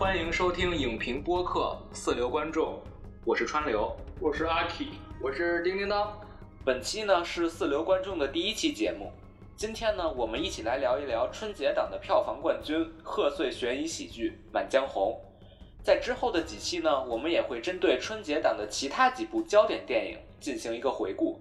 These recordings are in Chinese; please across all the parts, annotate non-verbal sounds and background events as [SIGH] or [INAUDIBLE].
欢迎收听影评播客四流观众，我是川流，我是阿 K，我是叮叮当。本期呢是四流观众的第一期节目。今天呢，我们一起来聊一聊春节档的票房冠军贺岁悬疑喜剧《满江红》。在之后的几期呢，我们也会针对春节档的其他几部焦点电影进行一个回顾。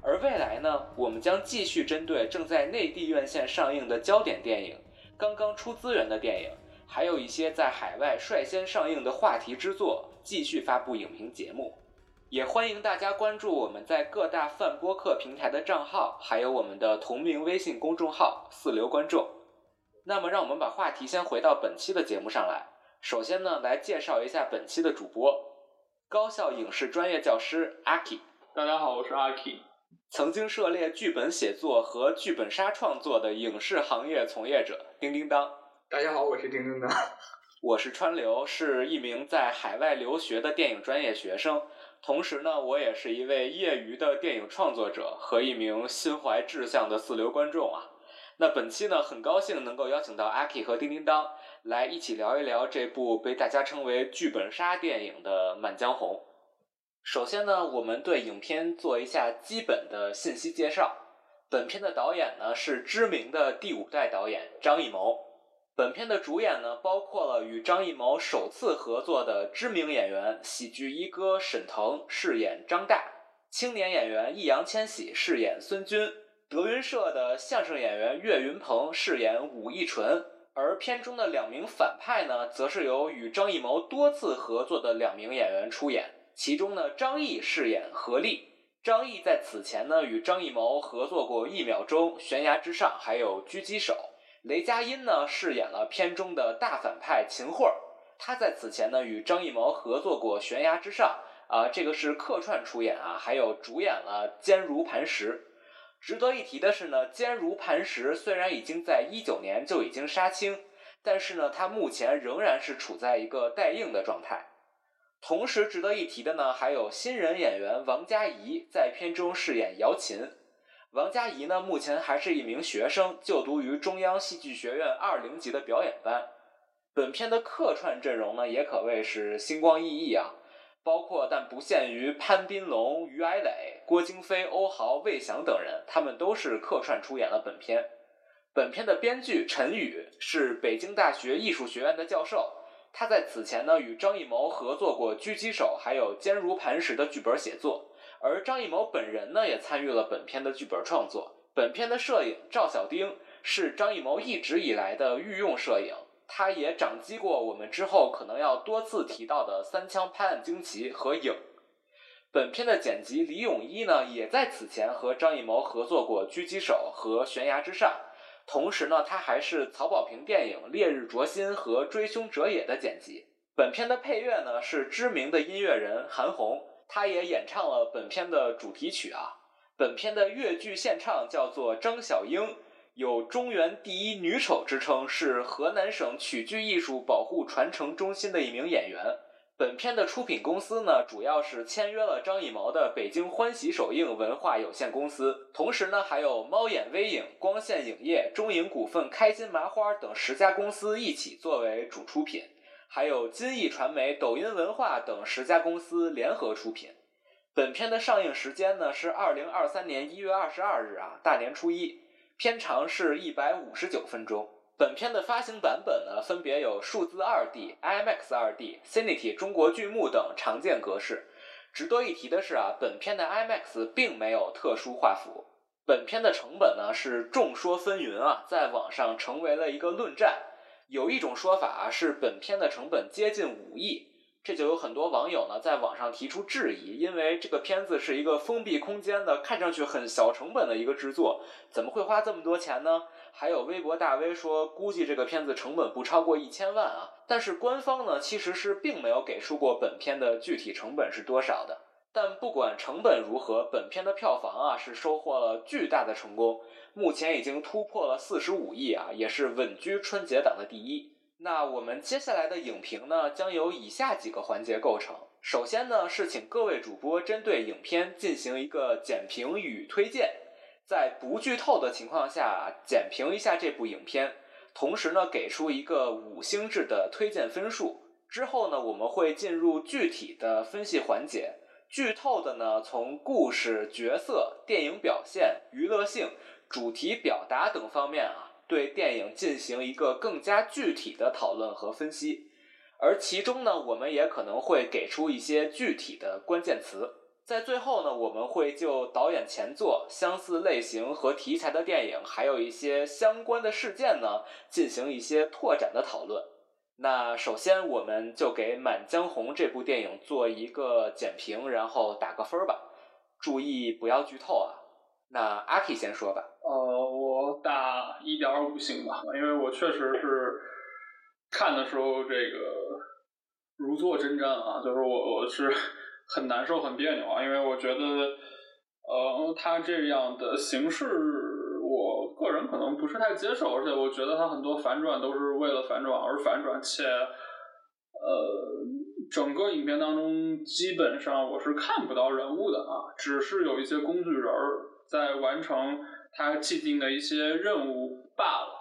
而未来呢，我们将继续针对正在内地院线上映的焦点电影、刚刚出资源的电影，还有一些在海外率先上映的话题之作，继续发布影评节目。也欢迎大家关注我们在各大泛播客平台的账号，还有我们的同名微信公众号“四流观众”。那么，让我们把话题先回到本期的节目上来。首先呢，来介绍一下本期的主播——高校影视专业教师阿 K。大家好，我是阿 K。曾经涉猎剧本写作和剧本杀创作的影视行业从业者叮叮当。大家好，我是叮叮当。[LAUGHS] 我是川流，是一名在海外留学的电影专业学生。同时呢，我也是一位业余的电影创作者和一名心怀志向的四流观众啊。那本期呢，很高兴能够邀请到阿 K 和叮叮当来一起聊一聊这部被大家称为剧本杀电影的《满江红》。首先呢，我们对影片做一下基本的信息介绍。本片的导演呢是知名的第五代导演张艺谋。本片的主演呢，包括了与张艺谋首次合作的知名演员、喜剧一哥沈腾饰演张大，青年演员易烊千玺饰演孙军，德云社的相声演员岳云鹏饰演武义纯，而片中的两名反派呢，则是由与张艺谋多次合作的两名演员出演，其中呢，张译饰演何力。张译在此前呢，与张艺谋合作过《一秒钟》《悬崖之上》还有《狙击手》。雷佳音呢饰演了片中的大反派秦桧儿，他在此前呢与张艺谋合作过《悬崖之上》，啊，这个是客串出演啊，还有主演了《坚如磐石》。值得一提的是呢，《坚如磐石》虽然已经在一九年就已经杀青，但是呢，它目前仍然是处在一个待映的状态。同时值得一提的呢，还有新人演员王佳怡在片中饰演姚琴。王佳怡呢，目前还是一名学生，就读于中央戏剧学院二零级的表演班。本片的客串阵容呢，也可谓是星光熠熠啊，包括但不限于潘斌龙、于矮磊、郭京飞、欧豪、魏翔等人，他们都是客串出演了本片。本片的编剧陈宇是北京大学艺术学院的教授，他在此前呢与张艺谋合作过《狙击手》还有《坚如磐石》的剧本写作。而张艺谋本人呢，也参与了本片的剧本创作。本片的摄影赵小丁是张艺谋一直以来的御用摄影，他也掌机过我们之后可能要多次提到的《三枪拍案惊奇》和《影》。本片的剪辑李永一呢，也在此前和张艺谋合作过《狙击手》和《悬崖之上》，同时呢，他还是曹保平电影《烈日灼心》和《追凶者也》的剪辑。本片的配乐呢，是知名的音乐人韩红。他也演唱了本片的主题曲啊。本片的越剧献唱叫做张小英，有中原第一女丑之称，是河南省曲剧艺术保护传承中心的一名演员。本片的出品公司呢，主要是签约了张艺谋的北京欢喜首映文化有限公司，同时呢，还有猫眼微影、光线影业、中影股份、开心麻花等十家公司一起作为主出品。还有金艺传媒、抖音文化等十家公司联合出品。本片的上映时间呢是二零二三年一月二十二日啊，大年初一。片长是一百五十九分钟。本片的发行版本呢分别有数字二 D、IMAX 二 D、Cinity 中国剧目等常见格式。值得一提的是啊，本片的 IMAX 并没有特殊画幅。本片的成本呢是众说纷纭啊，在网上成为了一个论战。有一种说法是本片的成本接近五亿，这就有很多网友呢在网上提出质疑，因为这个片子是一个封闭空间的，看上去很小成本的一个制作，怎么会花这么多钱呢？还有微博大 V 说，估计这个片子成本不超过一千万啊，但是官方呢其实是并没有给出过本片的具体成本是多少的。但不管成本如何，本片的票房啊是收获了巨大的成功，目前已经突破了四十五亿啊，也是稳居春节档的第一。那我们接下来的影评呢，将由以下几个环节构成。首先呢，是请各位主播针对影片进行一个简评与推荐，在不剧透的情况下简评一下这部影片。同时呢给出一个五星制的推荐分数。之后呢，我们会进入具体的分析环节。剧透的呢，从故事、角色、电影表现、娱乐性、主题表达等方面啊，对电影进行一个更加具体的讨论和分析。而其中呢，我们也可能会给出一些具体的关键词。在最后呢，我们会就导演前作、相似类型和题材的电影，还有一些相关的事件呢，进行一些拓展的讨论。那首先，我们就给《满江红》这部电影做一个简评，然后打个分儿吧。注意不要剧透啊。那阿 K 先说吧。呃，我打一点五星吧，因为我确实是看的时候这个如坐针毡啊，就是我我是 [LAUGHS] 很难受、很别扭啊，因为我觉得呃，他这样的形式。我个人可能不是太接受，而且我觉得他很多反转都是为了反转而反转，且呃，整个影片当中基本上我是看不到人物的啊，只是有一些工具人儿在完成他既定的一些任务罢了。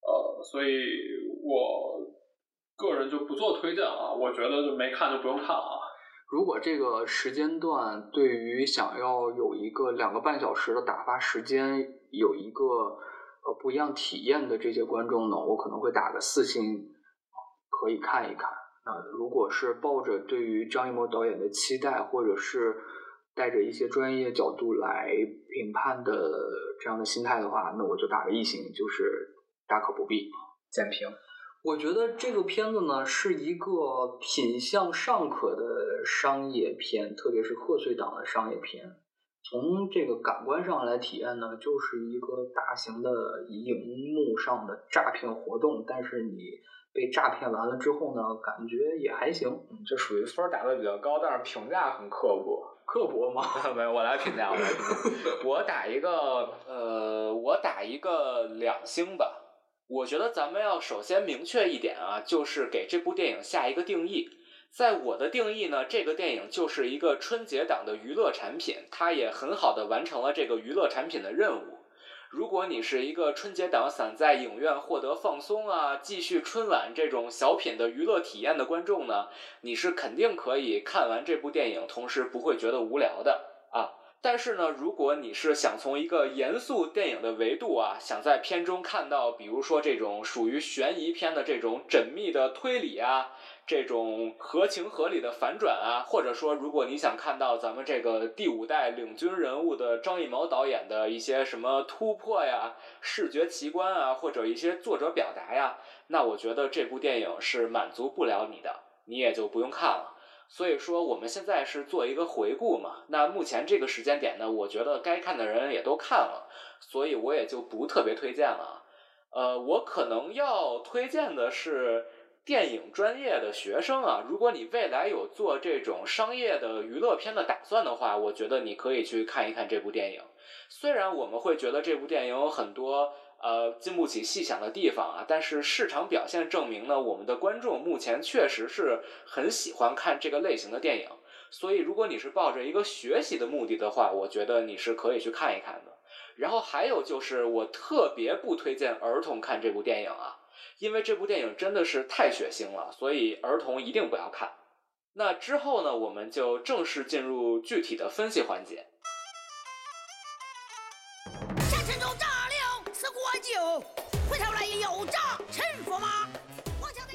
呃，所以我个人就不做推荐了，我觉得就没看就不用看了。如果这个时间段对于想要有一个两个半小时的打发时间有一个呃不一样体验的这些观众呢，我可能会打个四星，可以看一看。那如果是抱着对于张艺谋导演的期待，或者是带着一些专业角度来评判的这样的心态的话，那我就打个一星，就是大可不必。简评。我觉得这个片子呢是一个品相尚可的商业片，特别是贺岁档的商业片。从这个感官上来体验呢，就是一个大型的荧幕上的诈骗活动。但是你被诈骗完了之后呢，感觉也还行，这属于分打的比较高，但是评价很刻薄。刻薄吗？[LAUGHS] 没有，我来评价，我来评价。[LAUGHS] 我打一个，呃，我打一个两星吧。我觉得咱们要首先明确一点啊，就是给这部电影下一个定义。在我的定义呢，这个电影就是一个春节档的娱乐产品，它也很好的完成了这个娱乐产品的任务。如果你是一个春节档想在影院获得放松啊，继续春晚这种小品的娱乐体验的观众呢，你是肯定可以看完这部电影，同时不会觉得无聊的啊。但是呢，如果你是想从一个严肃电影的维度啊，想在片中看到，比如说这种属于悬疑片的这种缜密的推理啊，这种合情合理的反转啊，或者说如果你想看到咱们这个第五代领军人物的张艺谋导演的一些什么突破呀、视觉奇观啊，或者一些作者表达呀，那我觉得这部电影是满足不了你的，你也就不用看了。所以说，我们现在是做一个回顾嘛。那目前这个时间点呢，我觉得该看的人也都看了，所以我也就不特别推荐了。呃，我可能要推荐的是电影专业的学生啊。如果你未来有做这种商业的娱乐片的打算的话，我觉得你可以去看一看这部电影。虽然我们会觉得这部电影有很多。呃，经不起细想的地方啊，但是市场表现证明呢，我们的观众目前确实是很喜欢看这个类型的电影。所以，如果你是抱着一个学习的目的的话，我觉得你是可以去看一看的。然后还有就是，我特别不推荐儿童看这部电影啊，因为这部电影真的是太血腥了，所以儿童一定不要看。那之后呢，我们就正式进入具体的分析环节。有诈臣服吗？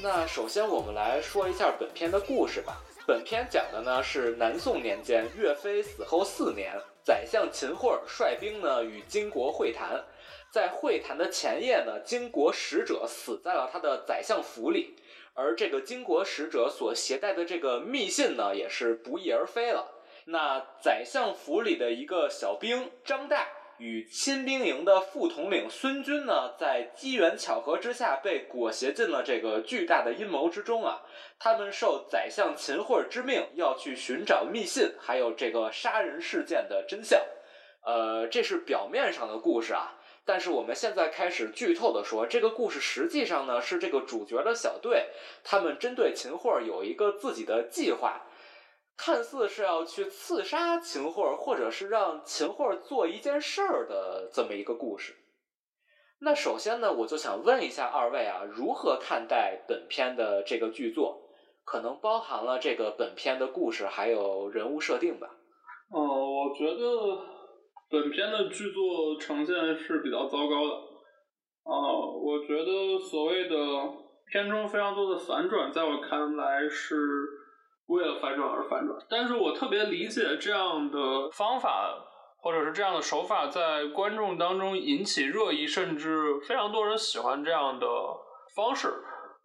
那首先我们来说一下本片的故事吧。本片讲的呢是南宋年间，岳飞死后四年，宰相秦桧率兵呢与金国会谈。在会谈的前夜呢，金国使者死在了他的宰相府里，而这个金国使者所携带的这个密信呢，也是不翼而飞了。那宰相府里的一个小兵张岱。与亲兵营的副统领孙军呢，在机缘巧合之下被裹挟进了这个巨大的阴谋之中啊！他们受宰相秦桧之命，要去寻找密信，还有这个杀人事件的真相。呃，这是表面上的故事啊，但是我们现在开始剧透的说，这个故事实际上呢，是这个主角的小队，他们针对秦桧有一个自己的计划。看似是要去刺杀秦桧，或者是让秦桧做一件事儿的这么一个故事。那首先呢，我就想问一下二位啊，如何看待本片的这个剧作？可能包含了这个本片的故事还有人物设定吧。哦，我觉得本片的剧作呈现是比较糟糕的。啊，我觉得所谓的片中非常多的反转，在我看来是为了反转而反转。但是我特别理解这样的方法，或者是这样的手法，在观众当中引起热议，甚至非常多人喜欢这样的方式。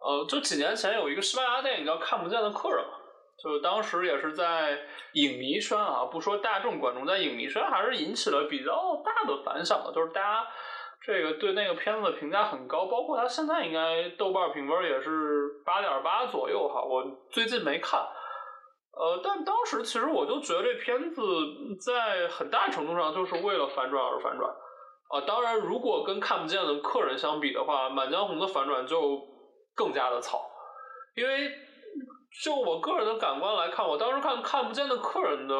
呃，就几年前有一个西班牙电影叫《看不见的客人》嘛，就当时也是在影迷圈啊，不说大众观众，在影迷圈还是引起了比较大的反响的，就是大家这个对那个片子的评价很高，包括它现在应该豆瓣评分也是八点八左右哈，我最近没看，呃，但当时其实我就觉得这片子在很大程度上就是为了反转而反转啊，当然如果跟《看不见的客人》相比的话，《满江红》的反转就。更加的草，因为就我个人的感官来看，我当时看看不见的客人的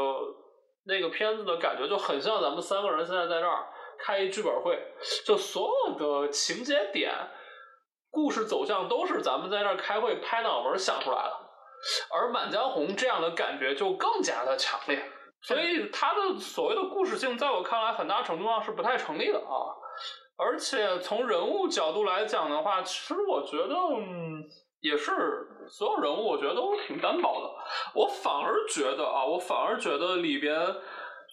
那个片子的感觉就很像咱们三个人现在在这儿开一剧本会，就所有的情节点、故事走向都是咱们在这儿开会拍脑门想出来的，而《满江红》这样的感觉就更加的强烈，所以它的所谓的故事性，在我看来很大程度上是不太成立的啊。而且从人物角度来讲的话，其实我觉得也是所有人物，我觉得都挺单薄的。我反而觉得啊，我反而觉得里边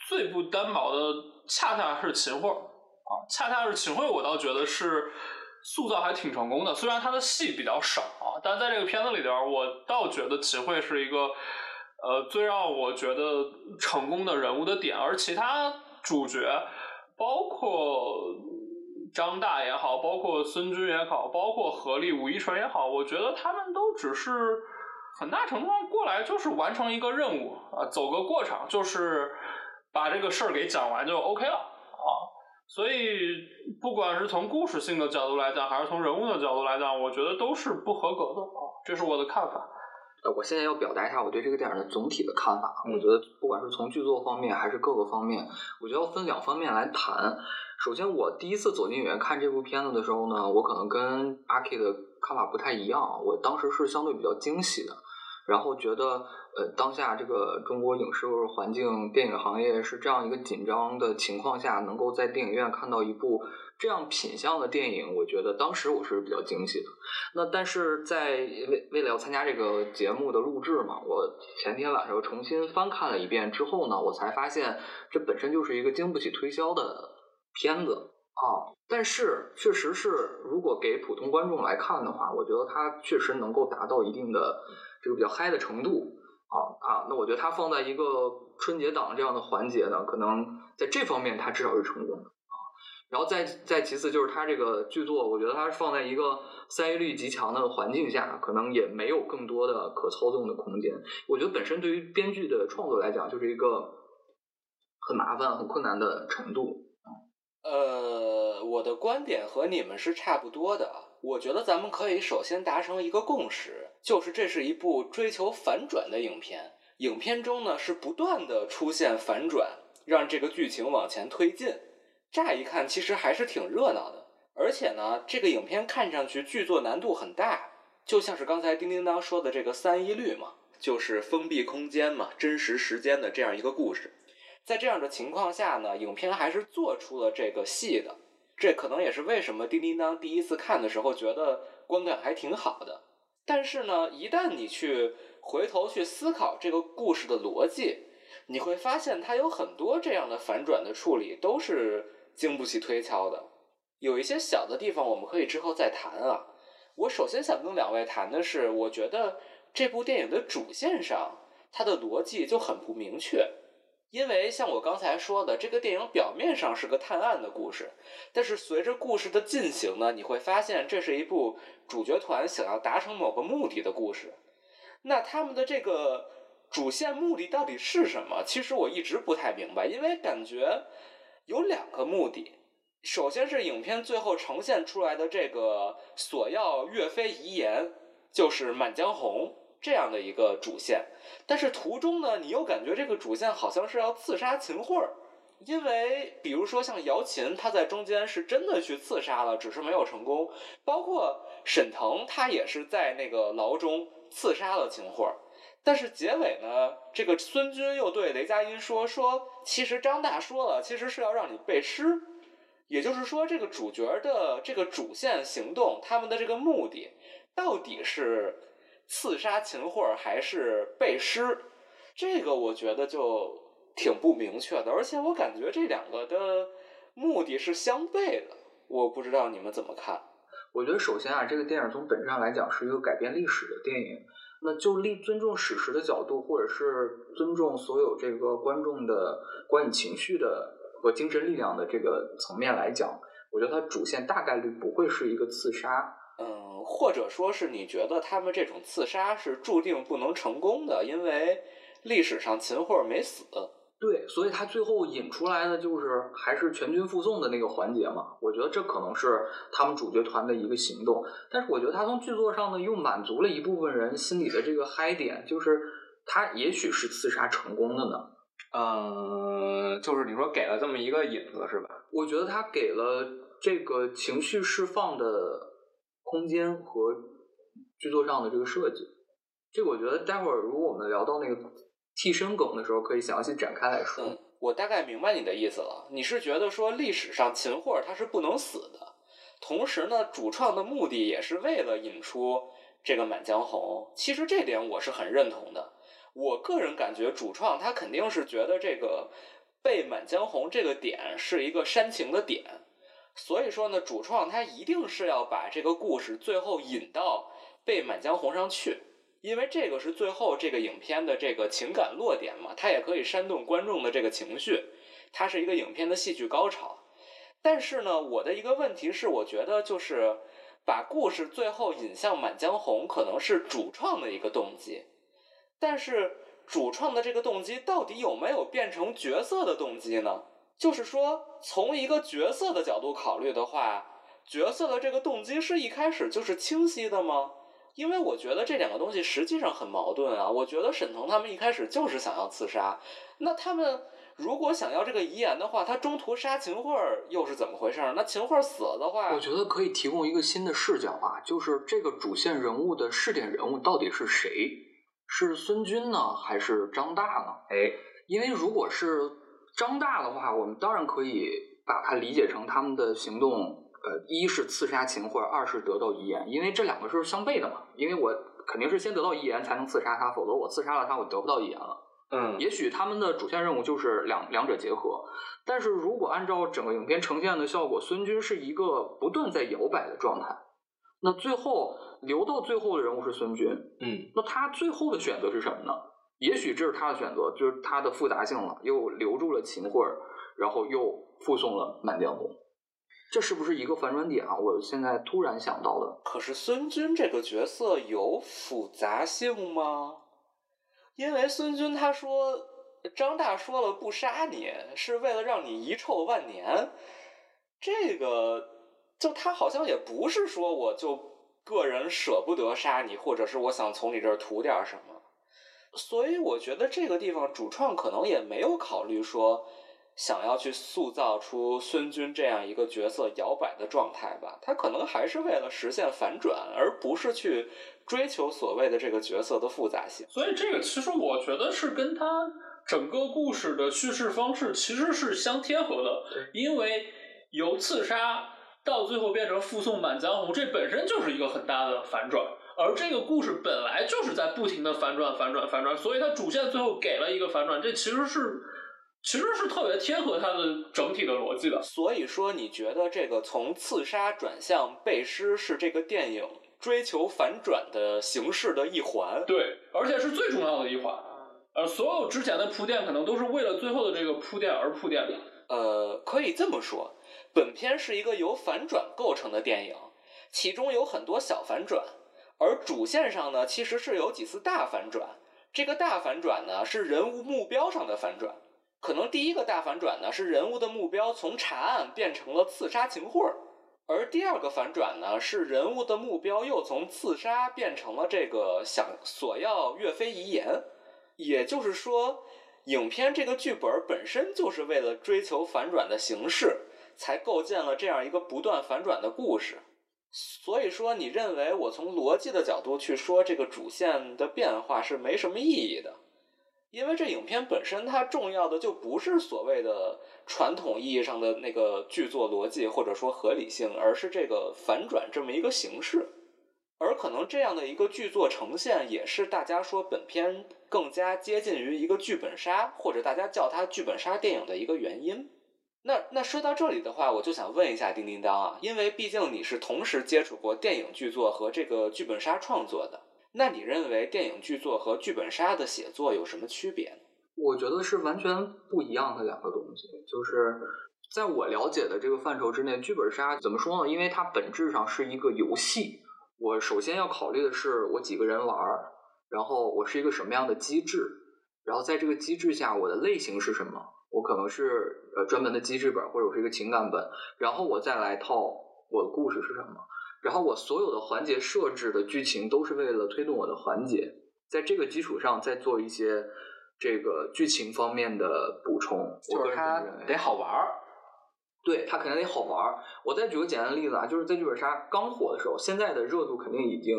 最不单薄的，恰恰是秦桧啊，恰恰是秦桧，我倒觉得是塑造还挺成功的。虽然他的戏比较少，但在这个片子里边，我倒觉得秦桧是一个呃最让我觉得成功的人物的点，而其他主角包括。张大也好，包括孙军也好，包括何力、武一纯也好，我觉得他们都只是很大程度上过来就是完成一个任务啊，走个过场，就是把这个事儿给讲完就 OK 了。所以不管是从故事性的角度来讲，还是从人物的角度来讲，我觉得都是不合格的啊。这是我的看法。呃，我现在要表达一下我对这个电影的总体的看法。我觉得不管是从剧作方面还是各个方面，我觉得要分两方面来谈。首先，我第一次走进影院看这部片子的时候呢，我可能跟阿 K 的看法不太一样。我当时是相对比较惊喜的，然后觉得，呃，当下这个中国影视环境、电影行业是这样一个紧张的情况下，能够在电影院看到一部这样品相的电影，我觉得当时我是比较惊喜的。那但是在为为了要参加这个节目的录制嘛，我前天晚上又重新翻看了一遍之后呢，我才发现这本身就是一个经不起推销的。片子啊，但是确实是，如果给普通观众来看的话，我觉得它确实能够达到一定的这个比较嗨的程度啊啊，那我觉得它放在一个春节档这样的环节呢，可能在这方面它至少是成功的啊。然后再再其次就是它这个剧作，我觉得它是放在一个三 A 率极强的环境下，可能也没有更多的可操纵的空间。我觉得本身对于编剧的创作来讲，就是一个很麻烦、很困难的程度。呃，我的观点和你们是差不多的。我觉得咱们可以首先达成一个共识，就是这是一部追求反转的影片。影片中呢是不断的出现反转，让这个剧情往前推进。乍一看其实还是挺热闹的。而且呢，这个影片看上去剧作难度很大，就像是刚才叮叮当说的这个三一律嘛，就是封闭空间嘛，真实时间的这样一个故事。在这样的情况下呢，影片还是做出了这个戏的，这可能也是为什么叮叮当第一次看的时候觉得观感还挺好的。但是呢，一旦你去回头去思考这个故事的逻辑，你会发现它有很多这样的反转的处理都是经不起推敲的。有一些小的地方我们可以之后再谈啊。我首先想跟两位谈的是，我觉得这部电影的主线上它的逻辑就很不明确。因为像我刚才说的，这个电影表面上是个探案的故事，但是随着故事的进行呢，你会发现这是一部主角团想要达成某个目的的故事。那他们的这个主线目的到底是什么？其实我一直不太明白，因为感觉有两个目的。首先是影片最后呈现出来的这个索要岳飞遗言，就是《满江红》。这样的一个主线，但是途中呢，你又感觉这个主线好像是要刺杀秦桧儿，因为比如说像姚琴，他在中间是真的去刺杀了，只是没有成功。包括沈腾，他也是在那个牢中刺杀了秦桧。但是结尾呢，这个孙军又对雷佳音说：“说其实张大说了，其实是要让你背诗。也就是说，这个主角的这个主线行动，他们的这个目的到底是刺杀秦桧还是背诗？这个我觉得就挺不明确的，而且我感觉这两个的目的是相悖的。我不知道你们怎么看？我觉得首先啊，这个电影从本质上来讲是一个改变历史的电影。那就立尊重史实的角度，或者是尊重所有这个观众的观影情绪的和精神力量的这个层面来讲，我觉得它主线大概率不会是一个刺杀。嗯，或者说是你觉得他们这种刺杀是注定不能成功的，因为历史上秦桧没死。对，所以他最后引出来的就是还是全军覆宋的那个环节嘛。我觉得这可能是他们主角团的一个行动，但是我觉得他从剧作上呢又满足了一部分人心里的这个嗨点，就是他也许是刺杀成功的呢。嗯，就是你说给了这么一个引子是吧？我觉得他给了这个情绪释放的空间和剧作上的这个设计。这个我觉得待会儿如果我们聊到那个。替身梗的时候可以详细展开来说。嗯，我大概明白你的意思了。你是觉得说历史上秦桧他是不能死的，同时呢，主创的目的也是为了引出这个《满江红》。其实这点我是很认同的。我个人感觉主创他肯定是觉得这个背《满江红》这个点是一个煽情的点，所以说呢，主创他一定是要把这个故事最后引到背《满江红》上去。因为这个是最后这个影片的这个情感落点嘛，它也可以煽动观众的这个情绪，它是一个影片的戏剧高潮。但是呢，我的一个问题是，我觉得就是把故事最后引向《满江红》，可能是主创的一个动机。但是主创的这个动机到底有没有变成角色的动机呢？就是说，从一个角色的角度考虑的话，角色的这个动机是一开始就是清晰的吗？因为我觉得这两个东西实际上很矛盾啊！我觉得沈腾他们一开始就是想要刺杀，那他们如果想要这个遗言的话，他中途杀秦桧又是怎么回事？那秦桧死了的话，我觉得可以提供一个新的视角啊，就是这个主线人物的试点人物到底是谁？是孙军呢，还是张大呢？哎，因为如果是张大的话，我们当然可以把它理解成他们的行动。呃，一是刺杀秦桧，二是得到遗言，因为这两个是相悖的嘛。因为我肯定是先得到遗言才能刺杀他，否则我刺杀了他，我得不到遗言了。嗯，也许他们的主线任务就是两两者结合。但是如果按照整个影片呈现的效果，孙军是一个不断在摇摆的状态。那最后留到最后的人物是孙军，嗯，那他最后的选择是什么呢？也许这是他的选择，就是他的复杂性了，又留住了秦桧，然后又附送了满江红。这是不是一个反转点啊？我现在突然想到的。可是孙军这个角色有复杂性吗？因为孙军他说张大说了不杀你是为了让你遗臭万年，这个就他好像也不是说我就个人舍不得杀你，或者是我想从你这儿图点什么，所以我觉得这个地方主创可能也没有考虑说。想要去塑造出孙军这样一个角色摇摆的状态吧，他可能还是为了实现反转，而不是去追求所谓的这个角色的复杂性。所以这个其实我觉得是跟他整个故事的叙事方式其实是相贴合的，因为由刺杀到最后变成附送满江红，这本身就是一个很大的反转，而这个故事本来就是在不停的反转、反转、反转，所以它主线最后给了一个反转，这其实是。其实是特别贴合它的整体的逻辑的，所以说你觉得这个从刺杀转向背诗是这个电影追求反转的形式的一环？对，而且是最重要的一环。呃，所有之前的铺垫可能都是为了最后的这个铺垫而铺垫的。呃，可以这么说，本片是一个由反转构成的电影，其中有很多小反转，而主线上呢其实是有几次大反转。这个大反转呢是人物目标上的反转。可能第一个大反转呢，是人物的目标从查案变成了刺杀秦桧儿而第二个反转呢，是人物的目标又从刺杀变成了这个想索要岳飞遗言。也就是说，影片这个剧本本身就是为了追求反转的形式，才构建了这样一个不断反转的故事。所以说，你认为我从逻辑的角度去说这个主线的变化是没什么意义的，因为这影片本身它重要的就不是所谓的传统意义上的那个剧作逻辑或者说合理性，而是这个反转这么一个形式。而可能这样的一个剧作呈现，也是大家说本片更加接近于一个剧本杀，或者大家叫它剧本杀电影的一个原因。那那说到这里的话，我就想问一下叮叮当啊，因为毕竟你是同时接触过电影剧作和这个剧本杀创作的，那你认为电影剧作和剧本杀的写作有什么区别呢？我觉得是完全不一样的两个东西。就是在我了解的这个范畴之内，剧本杀怎么说呢？因为它本质上是一个游戏。我首先要考虑的是我几个人玩，然后我是一个什么样的机制，然后在这个机制下我的类型是什么？我可能是呃专门的机制本，或者我是一个情感本，然后我再来套我的故事是什么？然后我所有的环节设置的剧情都是为了推动我的环节，在这个基础上再做一些这个剧情方面的补充。就是它得好玩儿。对，它肯定得好玩儿。我再举个简单的例子啊，就是在剧本杀刚火的时候，现在的热度肯定已经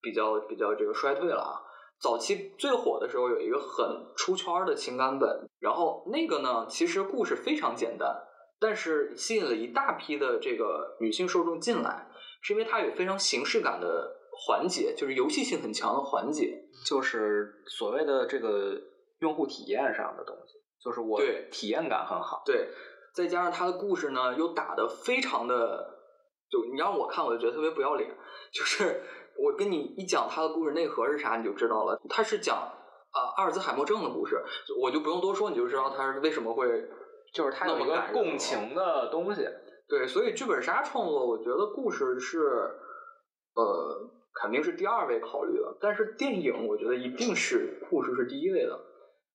比较比较这个衰退了啊。早期最火的时候有一个很出圈儿的情感本，然后那个呢，其实故事非常简单，但是吸引了一大批的这个女性受众进来，是因为它有非常形式感的环节，就是游戏性很强的环节。就是所谓的这个用户体验上的东西，就是我对体验感很好。对，再加上它的故事呢，又打得非常的，就你让我看，我就觉得特别不要脸。就是我跟你一讲他的故事内核是啥，你就知道了。他是讲啊、阿尔兹海默症的故事，我就不用多说，你就知道他是为什么会就是他有一个共情的东西。对。所以剧本杀创作，我觉得故事是呃肯定是第二位考虑的，但是电影我觉得一定是故事是第一位的。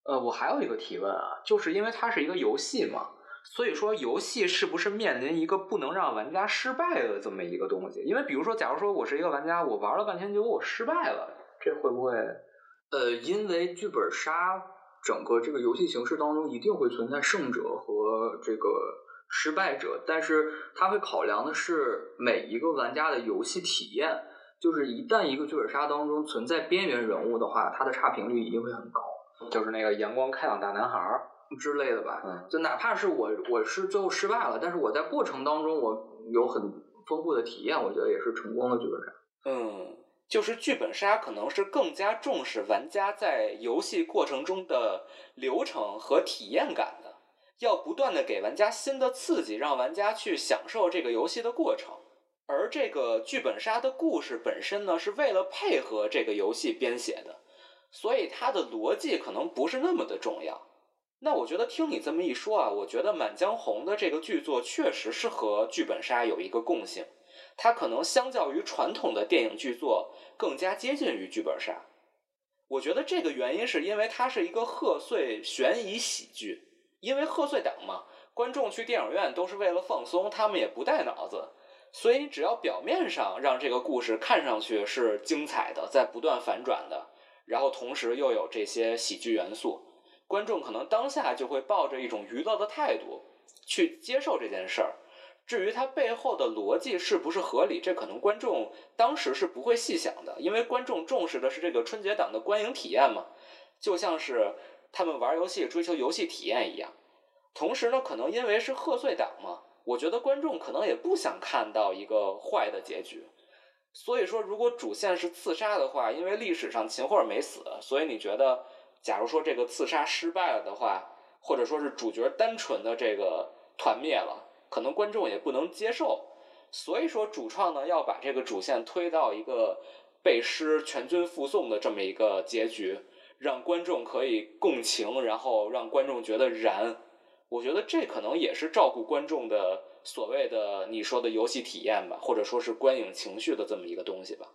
呃，我还有一个提问啊，就是因为它是一个游戏嘛，所以说游戏是不是面临一个不能让玩家失败的这么一个东西？因为比如说，假如说我是一个玩家，我玩了半天，结果我失败了，这会不会？呃，因为剧本杀整个这个游戏形式当中一定会存在胜者和这个失败者，但是他会考量的是每一个玩家的游戏体验。就是一旦一个剧本杀当中存在边缘人物的话，他的差评率一定会很高就是那个阳光开朗大男孩儿，之类的吧。嗯，就哪怕是我我是最后失败了，但是我在过程当中我有很丰富的体验，我觉得也是成功的剧本杀。嗯，就是剧本杀可能是更加重视玩家在游戏过程中的流程和体验感的，要不断的给玩家新的刺激，让玩家去享受这个游戏的过程。而这个剧本杀的故事本身呢，是为了配合这个游戏编写的，所以它的逻辑可能不是那么的重要。那我觉得听你这么一说啊，我觉得《满江红》的这个剧作确实是和剧本杀有一个共性。它可能相较于传统的电影剧作更加接近于剧本杀。我觉得这个原因是因为它是一个贺岁悬疑喜剧，因为贺岁档嘛，观众去电影院都是为了放松，他们也不带脑子，所以只要表面上让这个故事看上去是精彩的，在不断反转的，然后同时又有这些喜剧元素，观众可能当下就会抱着一种娱乐的态度去接受这件事儿。至于它背后的逻辑是不是合理，这可能观众当时是不会细想的，因为观众重视的是这个春节档的观影体验嘛，就像是他们玩游戏追求游戏体验一样。同时呢，可能因为是贺岁档嘛，我觉得观众可能也不想看到一个坏的结局。所以说，如果主线是刺杀的话，因为历史上秦桧没死，所以你觉得，假如说这个刺杀失败了的话，或者说是主角单纯的这个团灭了。可能观众也不能接受，所以说主创呢要把这个主线推到一个背诗全军覆宋的这么一个结局，让观众可以共情，然后让观众觉得燃。我觉得这可能也是照顾观众的所谓的你说的游戏体验吧，或者说是观影情绪的这么一个东西吧。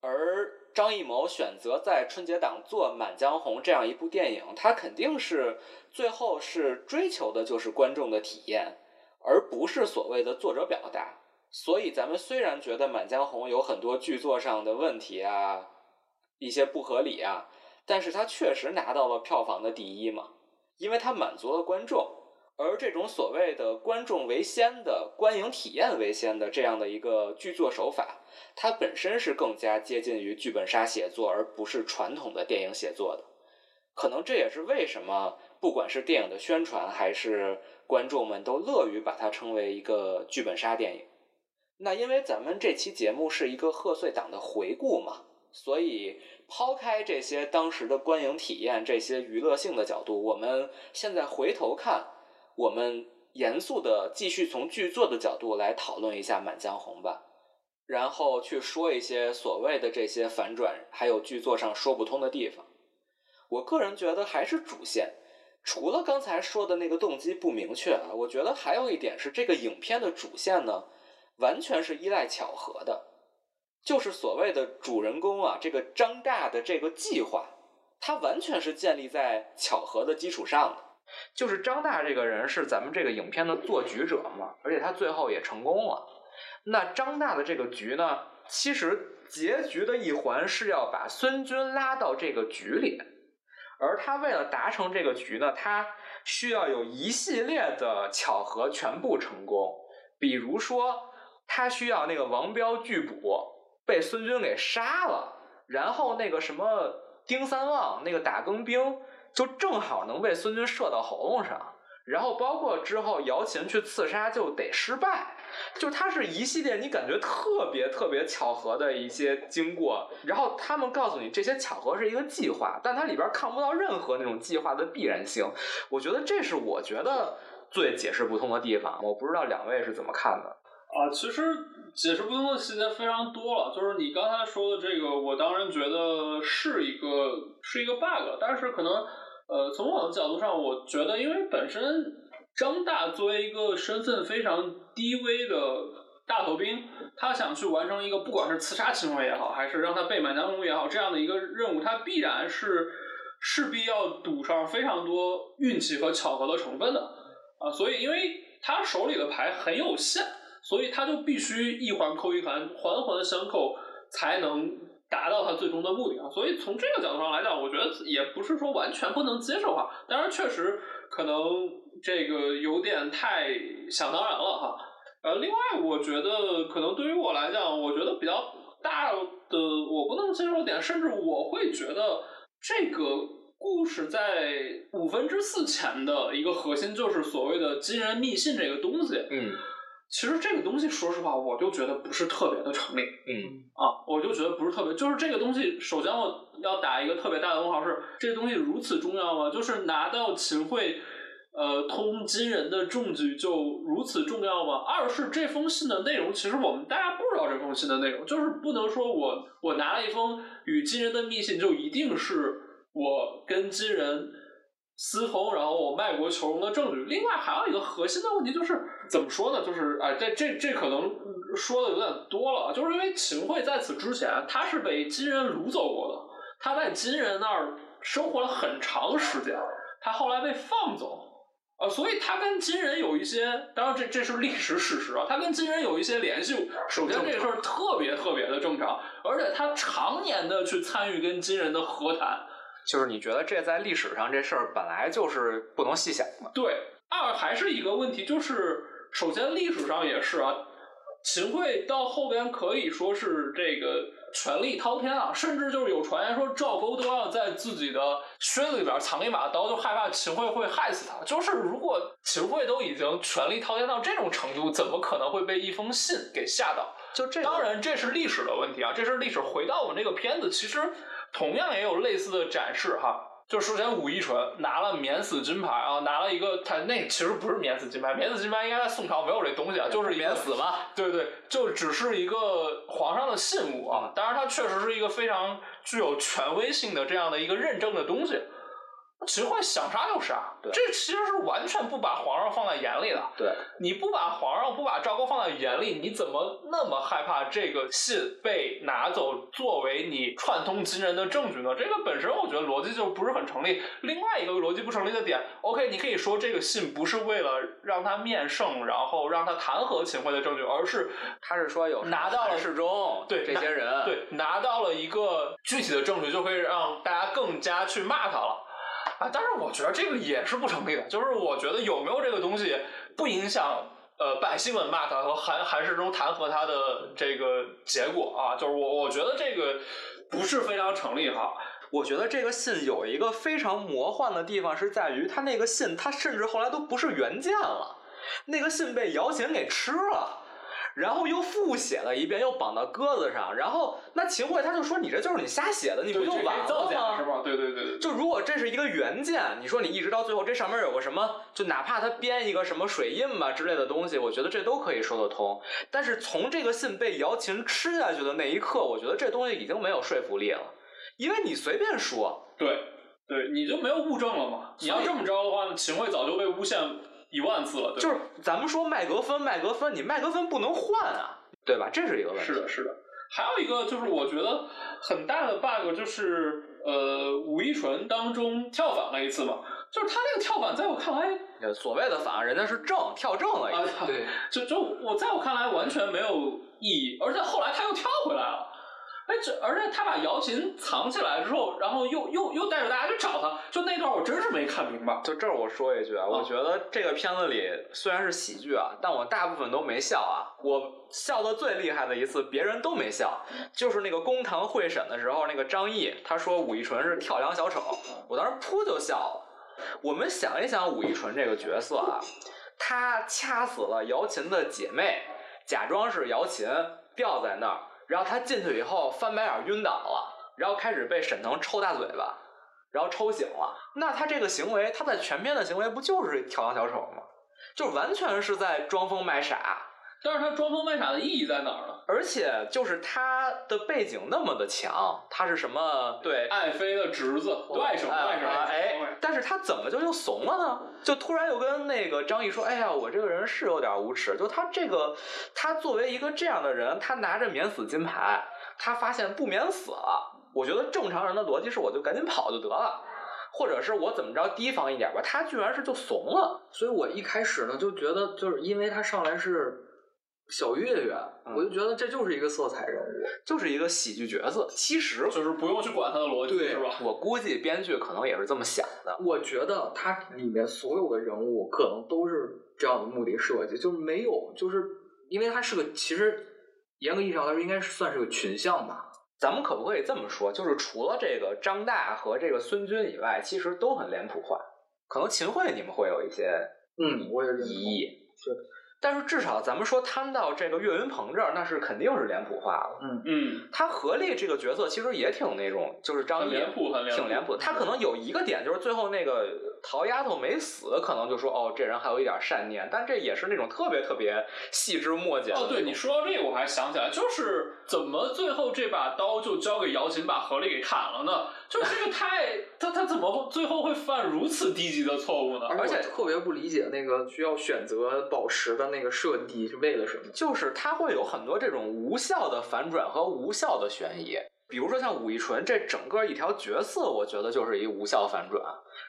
而张艺谋选择在春节档做《满江红》这样一部电影，他肯定是最后是追求的就是观众的体验。而不是所谓的作者表达，所以咱们虽然觉得《满江红》有很多剧作上的问题啊，一些不合理啊，但是它确实拿到了票房的第一嘛。因为它满足了观众。而这种所谓的观众为先的、观影体验为先的这样的一个剧作手法，它本身是更加接近于剧本杀写作，而不是传统的电影写作的。可能这也是为什么，不管是电影的宣传，还是观众们都乐于把它称为一个剧本杀电影。那因为咱们这期节目是一个贺岁档的回顾嘛，所以抛开这些当时的观影体验、这些娱乐性的角度，我们现在回头看。我们严肃的继续从剧作的角度来讨论一下《满江红》吧，然后去说一些所谓的这些反转，还有剧作上说不通的地方。我个人觉得还是主线，除了刚才说的那个动机不明确啊，我觉得还有一点是这个影片的主线呢，完全是依赖巧合的，就是所谓的主人公啊，这个张大的这个计划，它完全是建立在巧合的基础上的。就是张大这个人是咱们这个影片的做局者嘛，而且他最后也成功了。那张大的这个局呢，其实结局的一环是要把孙军拉到这个局里，而他为了达成这个局呢，他需要有一系列的巧合全部成功。比如说，他需要那个王彪拒捕被孙军给杀了，然后那个什么丁三旺那个打更兵。就正好能被孙军射到喉咙上，然后包括之后姚琴去刺杀就得失败，就它是一系列你感觉特别特别巧合的一些经过，然后他们告诉你这些巧合是一个计划，但它里边看不到任何那种计划的必然性。我觉得这是我觉得最解释不通的地方，我不知道两位是怎么看的。啊，其实解释不通的细节非常多了。就是你刚才说的这个，我当然觉得是一个是一个 bug，但是可能呃，从我的角度上，我觉得因为本身张大作为一个身份非常低微的大头兵，他想去完成一个不管是刺杀秦桧也好，还是让他被满江红也好，这样的一个任务，他必然是势必要赌上非常多运气和巧合的成分的啊。所以，因为他手里的牌很有限。所以他就必须一环扣一环，环环相扣，才能达到他最终的目的啊！所以从这个角度上来讲，我觉得也不是说完全不能接受哈。当然，确实可能这个有点太想当然了哈。呃，另外，我觉得可能对于我来讲，我觉得比较大的我不能接受点，甚至我会觉得这个故事在五分之四前的一个核心就是所谓的金人密信这个东西，嗯。其实这个东西，说实话，我就觉得不是特别的成立。嗯啊，我就觉得不是特别，就是这个东西，首先我要打一个特别大的问号，是这个东西如此重要吗？就是拿到秦桧，呃，通金人的证据就如此重要吗？二是这封信的内容，其实我们大家不知道这封信的内容，就是不能说我我拿了一封与金人的密信，就一定是我跟金人。私通，然后我卖国求荣的证据。另外还有一个核心的问题就是，怎么说呢？就是哎，这这这可能说的有点多了。就是因为秦桧在此之前，他是被金人掳走过的，他在金人那儿生活了很长时间，他后来被放走，呃，所以他跟金人有一些，当然这这是历史事实啊，他跟金人有一些联系。首先这事儿特别特别的正常，而且他常年的去参与跟金人的和谈。就是你觉得这在历史上这事儿本来就是不能细想的。对，二还是一个问题，就是首先历史上也是啊，秦桧到后边可以说是这个权力滔天啊，甚至就是有传言说赵构都要在自己的靴子里边藏一把刀，就害怕秦桧会害死他。就是如果秦桧都已经权力滔天到这种程度，怎么可能会被一封信给吓到？就这，当然这是历史的问题啊，这是历史。回到我们这个片子，其实。同样也有类似的展示哈，就首先武义纯拿了免死金牌啊，拿了一个他那其实不是免死金牌，免死金牌应该在宋朝没有这东西啊，就是免死吧，对对，就只是一个皇上的信物啊，当然它确实是一个非常具有权威性的这样的一个认证的东西。秦桧想杀就杀，这其实是完全不把皇上放在眼里的。对，你不把皇上不把赵高放在眼里，你怎么那么害怕这个信被拿走作为你串通金人的证据呢？这个本身我觉得逻辑就不是很成立。另外一个逻辑不成立的点，OK，你可以说这个信不是为了让他面圣，然后让他弹劾秦桧的证据，而是他是说有拿到了世中对这些人对拿到了一个具体的证据，就可以让大家更加去骂他了。啊，但是我觉得这个也是不成立的，就是我觉得有没有这个东西不影响呃百姓们骂他和韩韩世忠弹劾他的这个结果啊，就是我我觉得这个不是非常成立哈。我觉得这个信有一个非常魔幻的地方，是在于他那个信，他甚至后来都不是原件了，那个信被姚琴给吃了。然后又复写了一遍，又绑到鸽子上，然后那秦桧他就说：“你这就是你瞎写的，你不就完了吗？是吧？对对对。就如果这是一个原件，你说你一直到最后这上面有个什么，就哪怕他编一个什么水印吧之类的东西，我觉得这都可以说得通。但是从这个信被姚琴吃下去的那一刻，我觉得这东西已经没有说服力了，因为你随便说，对对，你就没有物证了嘛。你要这么着的话，秦桧早就被诬陷。一万次了，就是咱们说麦格芬，麦格芬，你麦格芬不能换啊，对吧？这是一个问题。是的，是的。还有一个就是我觉得很大的 bug 就是，呃，武一纯当中跳反了一次嘛，就是他那个跳反，在我看来，所谓的反，人家是正跳正了一次，对，就就我在我看来完全没有意义，而且后来他又跳回来了。哎，这而且他把姚琴藏起来之后，然后又又又带着大家去找他，就那段我真是没看明白。就这儿我说一句啊，我觉得这个片子里虽然是喜剧啊，但我大部分都没笑啊。我笑的最厉害的一次，别人都没笑，[LAUGHS] 就是那个公堂会审的时候，那个张译他说武艺纯是跳梁小丑，我当时噗就笑了。我们想一想武艺纯这个角色啊，他掐死了姚琴的姐妹，假装是姚琴吊在那儿。然后他进去以后翻白眼晕倒了，然后开始被沈腾抽大嘴巴，然后抽醒了。那他这个行为，他在全片的行为不就是跳梁小丑吗？就完全是在装疯卖傻。但是他装疯卖傻的意义在哪儿呢？而且就是他的背景那么的强，他是什么？对，爱妃的侄子，外甥，外甥。哎，但是他怎么就又怂了呢？就突然又跟那个张译说：“哎呀，我这个人是有点无耻。”就他这个，他作为一个这样的人，他拿着免死金牌，他发现不免死了。我觉得正常人的逻辑是，我就赶紧跑就得了，或者是我怎么着提防一点吧。他居然是就怂了，所以我一开始呢就觉得，就是因为他上来是。小岳岳，我就觉得这就是一个色彩人物，就是一个喜剧角色。其实就是不用去管他的逻辑，是吧？我估计编剧可能也是这么想的。我觉得他里面所有的人物可能都是这样的目的设计，就没有，就是因为他是个，其实严格意义上来说应该是算是个群像吧。咱们可不可以这么说？就是除了这个张大和这个孙军以外，其实都很脸谱化。可能秦桧你们会有一些嗯，我也疑义。但是至少咱们说摊到这个岳云鹏这儿，那是肯定是脸谱化了。嗯嗯，他何力这个角色其实也挺那种，就是张译挺脸谱。他可能有一个点，就是最后那个陶丫头没死，可能就说哦，这人还有一点善念。但这也是那种特别特别细枝末节。哦，对，你说到这个，我还想起来，就是怎么最后这把刀就交给姚琴把何力给砍了呢？就这个太他他怎么最后会犯如此低级的错误呢？而且特别不理解那个需要选择宝石的。那个设计是为了什么？就是他会有很多这种无效的反转和无效的悬疑，比如说像武义纯这整个一条角色，我觉得就是一无效反转。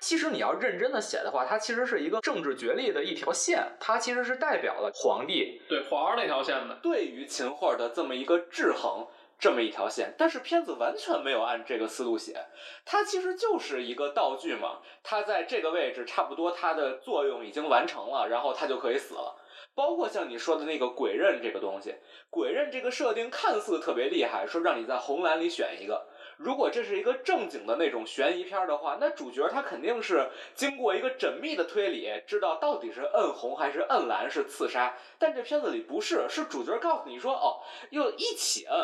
其实你要认真的写的话，它其实是一个政治角力的一条线，它其实是代表了皇帝对皇上那条线的，对于秦桧的这么一个制衡。这么一条线，但是片子完全没有按这个思路写，它其实就是一个道具嘛，它在这个位置差不多它的作用已经完成了，然后它就可以死了。包括像你说的那个鬼刃这个东西，鬼刃这个设定看似特别厉害，说让你在红蓝里选一个。如果这是一个正经的那种悬疑片的话，那主角他肯定是经过一个缜密的推理，知道到底是摁红还是摁蓝是刺杀。但这片子里不是，是主角告诉你说，哦，又一起摁。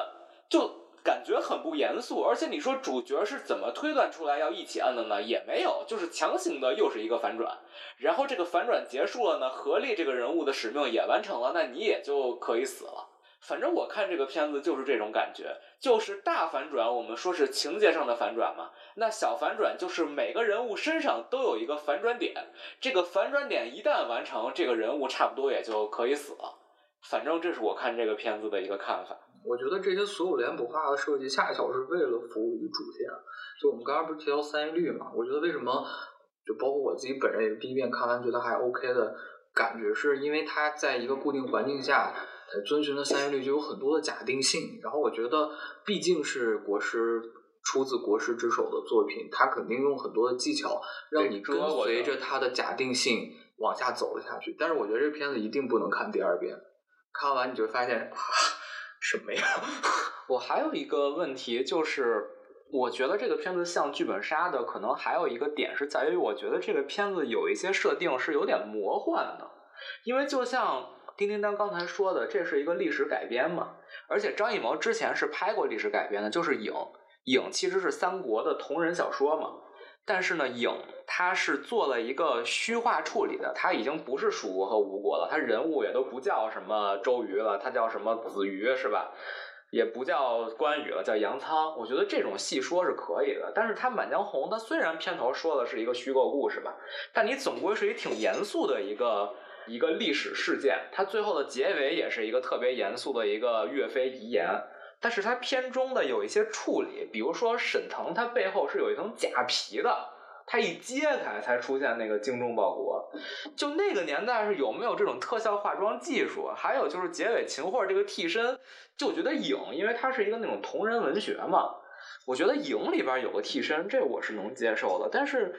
就感觉很不严肃，而且你说主角是怎么推断出来要一起摁的呢？也没有，就是强行的又是一个反转，然后这个反转结束了呢，何力这个人物的使命也完成了，那你也就可以死了。反正我看这个片子就是这种感觉，就是大反转，我们说是情节上的反转嘛，那小反转就是每个人物身上都有一个反转点，这个反转点一旦完成，这个人物差不多也就可以死了。反正这是我看这个片子的一个看法。我觉得这些所有脸谱化的设计，恰巧是为了服务于主线。就我们刚刚不是提到三一律嘛？我觉得为什么，就包括我自己本人也第一遍看完觉得还 OK 的感觉，是因为它在一个固定环境下遵循的三一律就有很多的假定性。然后我觉得，毕竟是国师出自国师之手的作品，他肯定用很多的技巧让你跟随着他的假定性往下走了下去。但是我觉得这片子一定不能看第二遍，看完你就发现啊，什么呀？[LAUGHS] 我还有一个问题就是。我觉得这个片子像剧本杀的，可能还有一个点是在于，我觉得这个片子有一些设定是有点魔幻的，因为就像叮叮当刚才说的，这是一个历史改编嘛，而且张艺谋之前是拍过历史改编的，就是《影》，《影》其实是三国的同人小说嘛，但是呢，《影》它是做了一个虚化处理的，它已经不是蜀国和吴国了，它人物也都不叫什么周瑜了，它叫什么子瑜是吧？也不叫关羽了，叫杨仓。我觉得这种戏说是可以的，但是它《满江红》，它虽然片头说的是一个虚构故事吧，但你总归是一挺严肃的一个一个历史事件。它最后的结尾也是一个特别严肃的一个岳飞遗言，但是它片中的有一些处理，比如说沈腾，他背后是有一层假皮的。它一揭开才出现那个精忠报国，就那个年代是有没有这种特效化妆技术？还有就是结尾秦桧这个替身，就觉得影，因为它是一个那种同人文学嘛，我觉得影里边有个替身，这我是能接受的。但是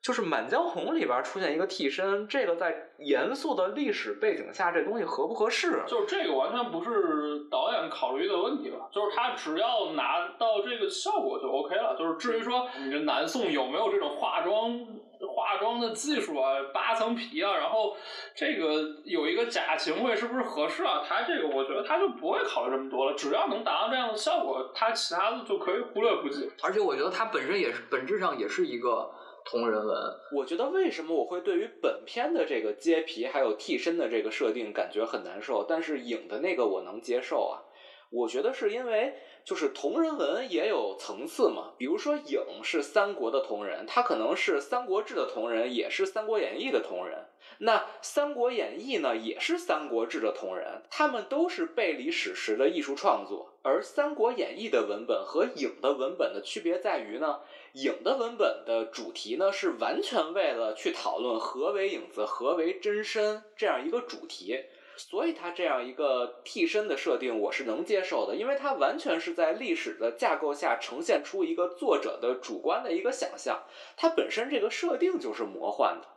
就是《满江红》里边出现一个替身，这个在严肃的历史背景下，这东西合不合适？就是这个完全不是导演考虑的问题吧？就是他只要拿到这个效果就 OK 了。就是至于说你这南宋有没有这种化妆化妆的技术啊，扒层皮啊，然后这个有一个假秦桧是不是合适啊？他这个我觉得他就不会考虑这么多了。只要能达到这样的效果，他其他的就可以忽略不计。而且我觉得他本身也是本质上也是一个。同人文，我觉得为什么我会对于本片的这个揭皮还有替身的这个设定感觉很难受，但是影的那个我能接受啊。我觉得是因为就是同人文也有层次嘛，比如说影是三国的同人，他可能是三国志的同人，也是三国演义的同人。那三国演义呢，也是三国志的同人，他们都是背离史实的艺术创作。而三国演义的文本和影的文本的区别在于呢。影的文本的主题呢，是完全为了去讨论何为影子、何为真身这样一个主题，所以它这样一个替身的设定，我是能接受的，因为它完全是在历史的架构下呈现出一个作者的主观的一个想象，它本身这个设定就是魔幻的。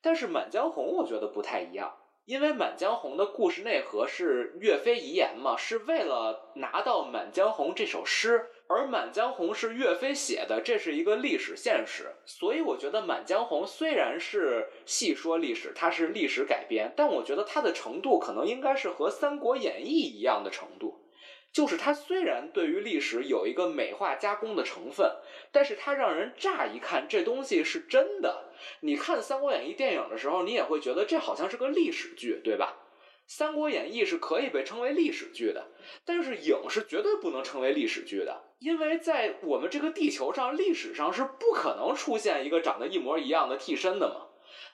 但是《满江红》我觉得不太一样，因为《满江红》的故事内核是岳飞遗言嘛，是为了拿到《满江红》这首诗。而《满江红》是岳飞写的，这是一个历史现实，所以我觉得《满江红》虽然是戏说历史，它是历史改编，但我觉得它的程度可能应该是和《三国演义》一样的程度，就是它虽然对于历史有一个美化加工的成分，但是它让人乍一看这东西是真的。你看《三国演义》电影的时候，你也会觉得这好像是个历史剧，对吧？《三国演义》是可以被称为历史剧的，但是影是绝对不能称为历史剧的，因为在我们这个地球上，历史上是不可能出现一个长得一模一样的替身的嘛。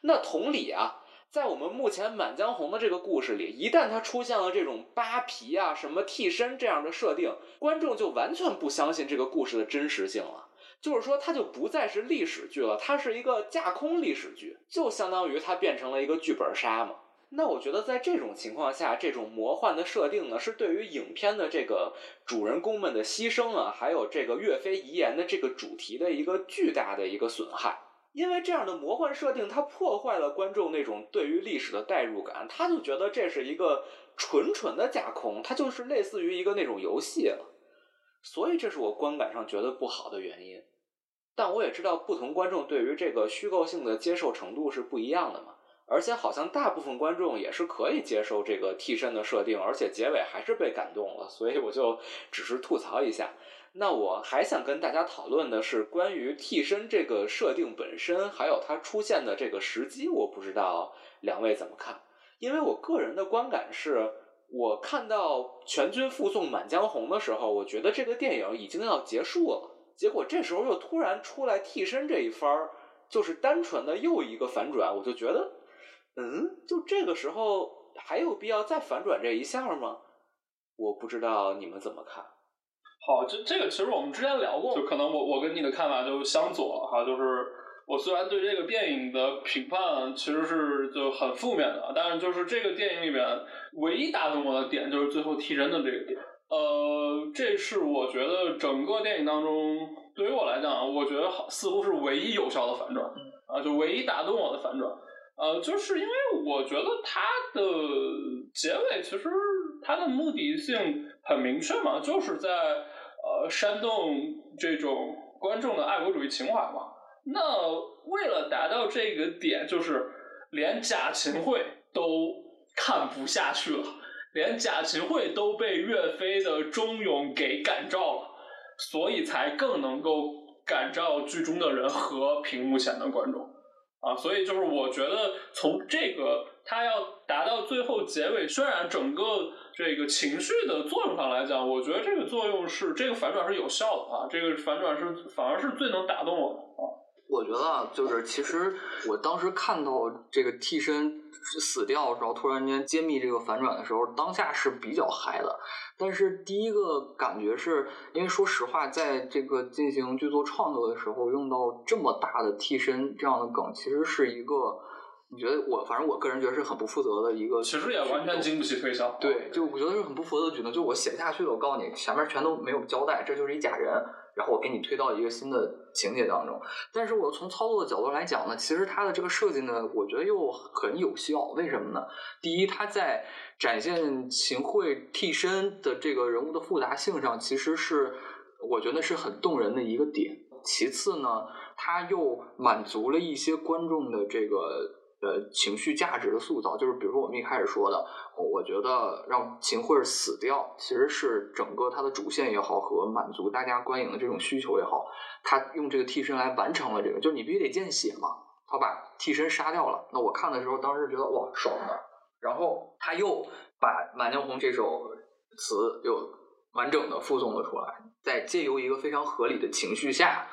那同理啊，在我们目前《满江红》的这个故事里，一旦它出现了这种扒皮啊、什么替身这样的设定，观众就完全不相信这个故事的真实性了。就是说，它就不再是历史剧了，它是一个架空历史剧，就相当于它变成了一个剧本杀嘛。那我觉得在这种情况下，这种魔幻的设定呢，是对于影片的这个主人公们的牺牲啊，还有这个岳飞遗言的这个主题的一个巨大的一个损害。因为这样的魔幻设定，它破坏了观众那种对于历史的代入感，他就觉得这是一个纯纯的架空，它就是类似于一个那种游戏了。所以这是我观感上觉得不好的原因。但我也知道，不同观众对于这个虚构性的接受程度是不一样的嘛。而且好像大部分观众也是可以接受这个替身的设定，而且结尾还是被感动了，所以我就只是吐槽一下。那我还想跟大家讨论的是关于替身这个设定本身，还有它出现的这个时机，我不知道两位怎么看？因为我个人的观感是，我看到全军覆送满江红的时候，我觉得这个电影已经要结束了，结果这时候又突然出来替身这一番儿，就是单纯的又一个反转，我就觉得。嗯，就这个时候还有必要再反转这一下吗？我不知道你们怎么看。好，这这个其实我们之前聊过，就可能我我跟你的看法就相左哈。就是我虽然对这个电影的评判其实是就很负面的，但是就是这个电影里面唯一打动我的点就是最后替身的这个点。呃，这是我觉得整个电影当中，对于我来讲，我觉得好似乎是唯一有效的反转，啊，就唯一打动我的反转。呃，就是因为我觉得它的结尾其实它的目的性很明确嘛，就是在呃煽动这种观众的爱国主义情怀嘛。那为了达到这个点，就是连贾勤慧都看不下去了。连贾勤慧都被岳飞的忠勇给感召了，所以才更能够感召剧中的人和屏幕前的观众啊！所以就是我觉得从这个他要达到最后结尾渲染整个这个情绪的作用上来讲，我觉得这个作用是这个反转是有效的啊！这个反转是反而是最能打动我的啊！我觉得就是其实我当时看到这个替身。死掉，然后突然间揭秘这个反转的时候，当下是比较嗨的。但是第一个感觉是因为说实话，在这个进行剧作创作的时候，用到这么大的替身这样的梗，其实是一个你觉得我反正我个人觉得是很不负责的一个。其实也完全经不起推敲。对，就我觉得是很不负责的举动，就我写不下去了，我告诉你，前面全都没有交代，这就是一假人。然后我给你推到一个新的情节当中，但是我从操作的角度来讲呢，其实它的这个设计呢，我觉得又很有效。为什么呢？第一，它在展现秦桧替身的这个人物的复杂性上，其实是我觉得是很动人的一个点。其次呢，它又满足了一些观众的这个。呃，情绪价值的塑造，就是比如说我们一开始说的，我觉得让秦桧死掉，其实是整个它的主线也好，和满足大家观影的这种需求也好，他用这个替身来完成了这个，就是你必须得见血嘛，他把替身杀掉了。那我看的时候，当时觉得哇，爽的。然后他又把《满江红》这首词又完整的附送了出来，在借由一个非常合理的情绪下。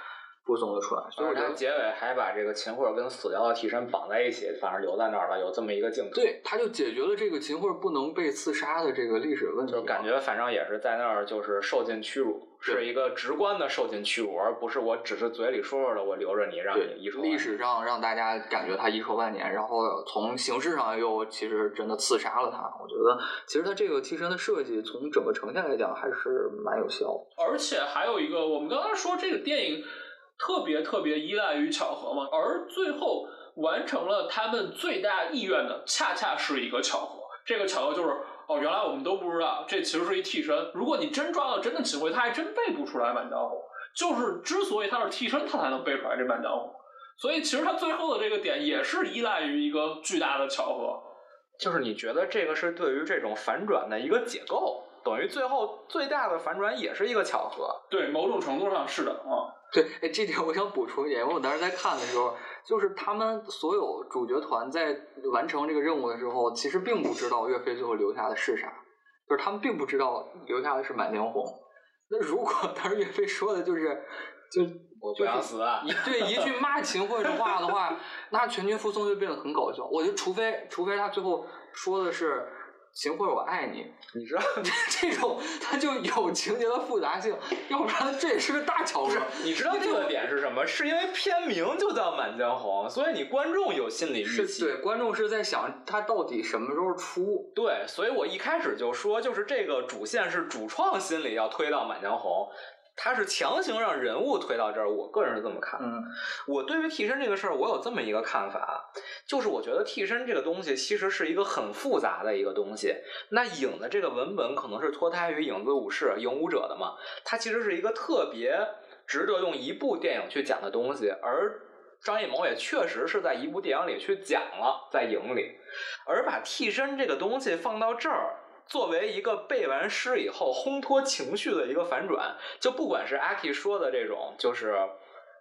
附送了出来，所以我觉得结尾还把这个秦桧跟死掉的替身绑在一起，反正留在那儿了，有这么一个镜头。对，他就解决了这个秦桧不能被刺杀的这个历史问题。就感觉反正也是在那儿，就是受尽屈辱，是一个直观的受尽屈辱，而不是我只是嘴里说说的，我留着你让你遗臭。历史上让大家感觉他遗臭万年，然后从形式上又其实真的刺杀了他。我觉得其实他这个替身的设计，从整个呈现来讲还是蛮有效的。而且还有一个，我们刚才说这个电影。特别特别依赖于巧合嘛，而最后完成了他们最大意愿的，恰恰是一个巧合。这个巧合就是，哦，原来我们都不知道，这其实是一替身。如果你真抓到真的秦桧，他还真背不出来《满江红》。就是之所以他是替身，他才能背出来这《满江红》。所以其实他最后的这个点也是依赖于一个巨大的巧合。就是你觉得这个是对于这种反转的一个解构，等于最后最大的反转也是一个巧合。对，某种程度上是的啊。对，哎，这点我想补充一点，因为我当时在看的时候，就是他们所有主角团在完成这个任务的时候，其实并不知道岳飞最后留下的是啥，就是他们并不知道留下的是《满江红》。那如果当时岳飞说的就是，就我不想死啊，一对一句骂秦桧的话的话，那全军覆宋就变得很搞笑。我觉得，除非除非他最后说的是。秦桧，我爱你，[LAUGHS] 你知道 [LAUGHS] 这种它就有情节的复杂性，要不然这也是个大巧合。你知道这个点是什么？是因为片名就叫《满江红》，所以你观众有心理预期。对，观众是在想它到底什么时候出。对，所以我一开始就说，就是这个主线是主创心里要推到《满江红》。他是强行让人物推到这儿，我个人是这么看。嗯，我对于替身这个事儿，我有这么一个看法，就是我觉得替身这个东西其实是一个很复杂的一个东西。那影的这个文本可能是脱胎于《影子武士》《影武者》的嘛，它其实是一个特别值得用一部电影去讲的东西。而张艺谋也确实是在一部电影里去讲了，在影里，而把替身这个东西放到这儿。作为一个背完诗以后烘托情绪的一个反转，就不管是阿 K 说的这种，就是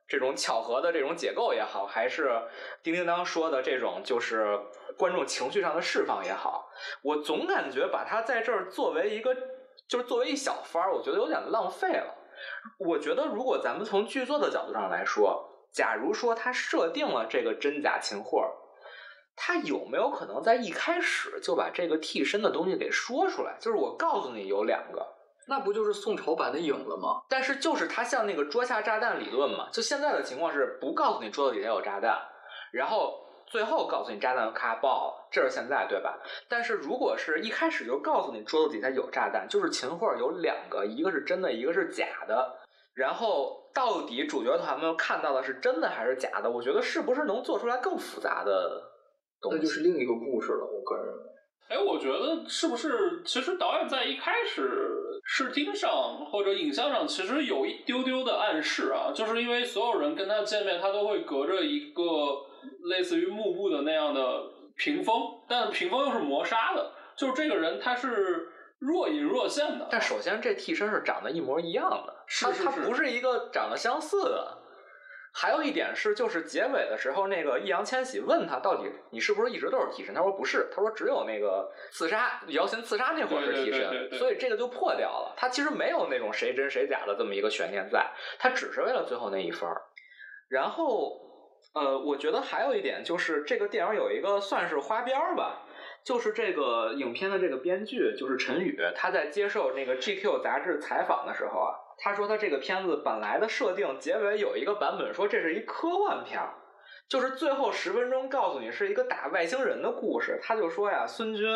这种巧合的这种解构也好，还是叮叮当说的这种，就是观众情绪上的释放也好，我总感觉把它在这儿作为一个，就是作为一小番儿，我觉得有点浪费了。我觉得如果咱们从剧作的角度上来说，假如说他设定了这个真假情货。他有没有可能在一开始就把这个替身的东西给说出来？就是我告诉你有两个，那不就是宋朝版的影了吗？但是就是他像那个桌下炸弹理论嘛，就现在的情况是不告诉你桌子底下有炸弹，然后最后告诉你炸弹咔爆了，这是现在对吧？但是如果是一开始就告诉你桌子底下有炸弹，就是秦桧有两个，一个是真的，一个是假的。然后到底主角团们看到的是真的还是假的？我觉得是不是能做出来更复杂的东西？那就是另一个故事了。我个人认为。哎，我觉得是不是其实导演在一开始视听上或者影像上其实有一丢丢的暗示啊，就是因为所有人跟他见面，他都会隔着一个类似于幕布的那样的屏风，但屏风又是磨砂的，就是这个人他是若隐若现的。但首先这替身是长得一模一样的，是是是他他不是一个长得相似的。还有一点是，就是结尾的时候，那个易烊千玺问他到底你是不是一直都是替身？他说不是，他说只有那个刺杀姚琴刺杀那会儿是替身，所以这个就破掉了。他其实没有那种谁真谁假的这么一个悬念在，他只是为了最后那一分儿。然后，呃，我觉得还有一点就是这个电影有一个算是花边儿吧，就是这个影片的这个编剧就是陈宇，他在接受那个 GQ 杂志采访的时候啊，他说他这个片子本来的设定结尾有一个版本说这是一科幻片儿。就是最后十分钟告诉你是一个打外星人的故事，他就说呀，孙军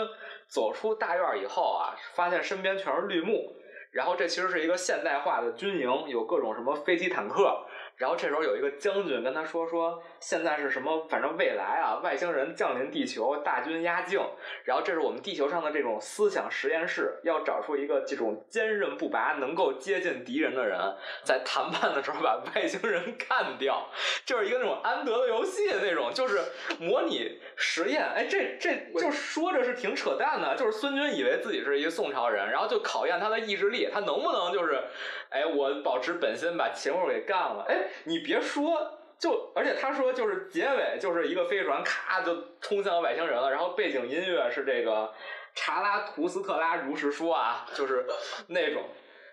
走出大院以后啊，发现身边全是绿幕，然后这其实是一个现代化的军营，有各种什么飞机坦克，然后这时候有一个将军跟他说说现在是什么，反正未来啊，外星人降临地球，大军压境，然后这是我们地球上的这种思想实验室，要找出一个这种坚韧不拔、能够接近敌人的人，在谈判的时候把外星人干掉，就是一个那种安德的游戏那种，就是模拟实验。哎，这这就说着是挺扯淡的，就是孙军以为自己是一个宋朝人，然后就考验他的意志力，他能不能就是，哎，我保持本心把秦桧给干了。哎，你别说。就而且他说就是结尾就是一个飞船咔就冲向外星人了，然后背景音乐是这个查拉图斯特拉如实说啊，就是那种。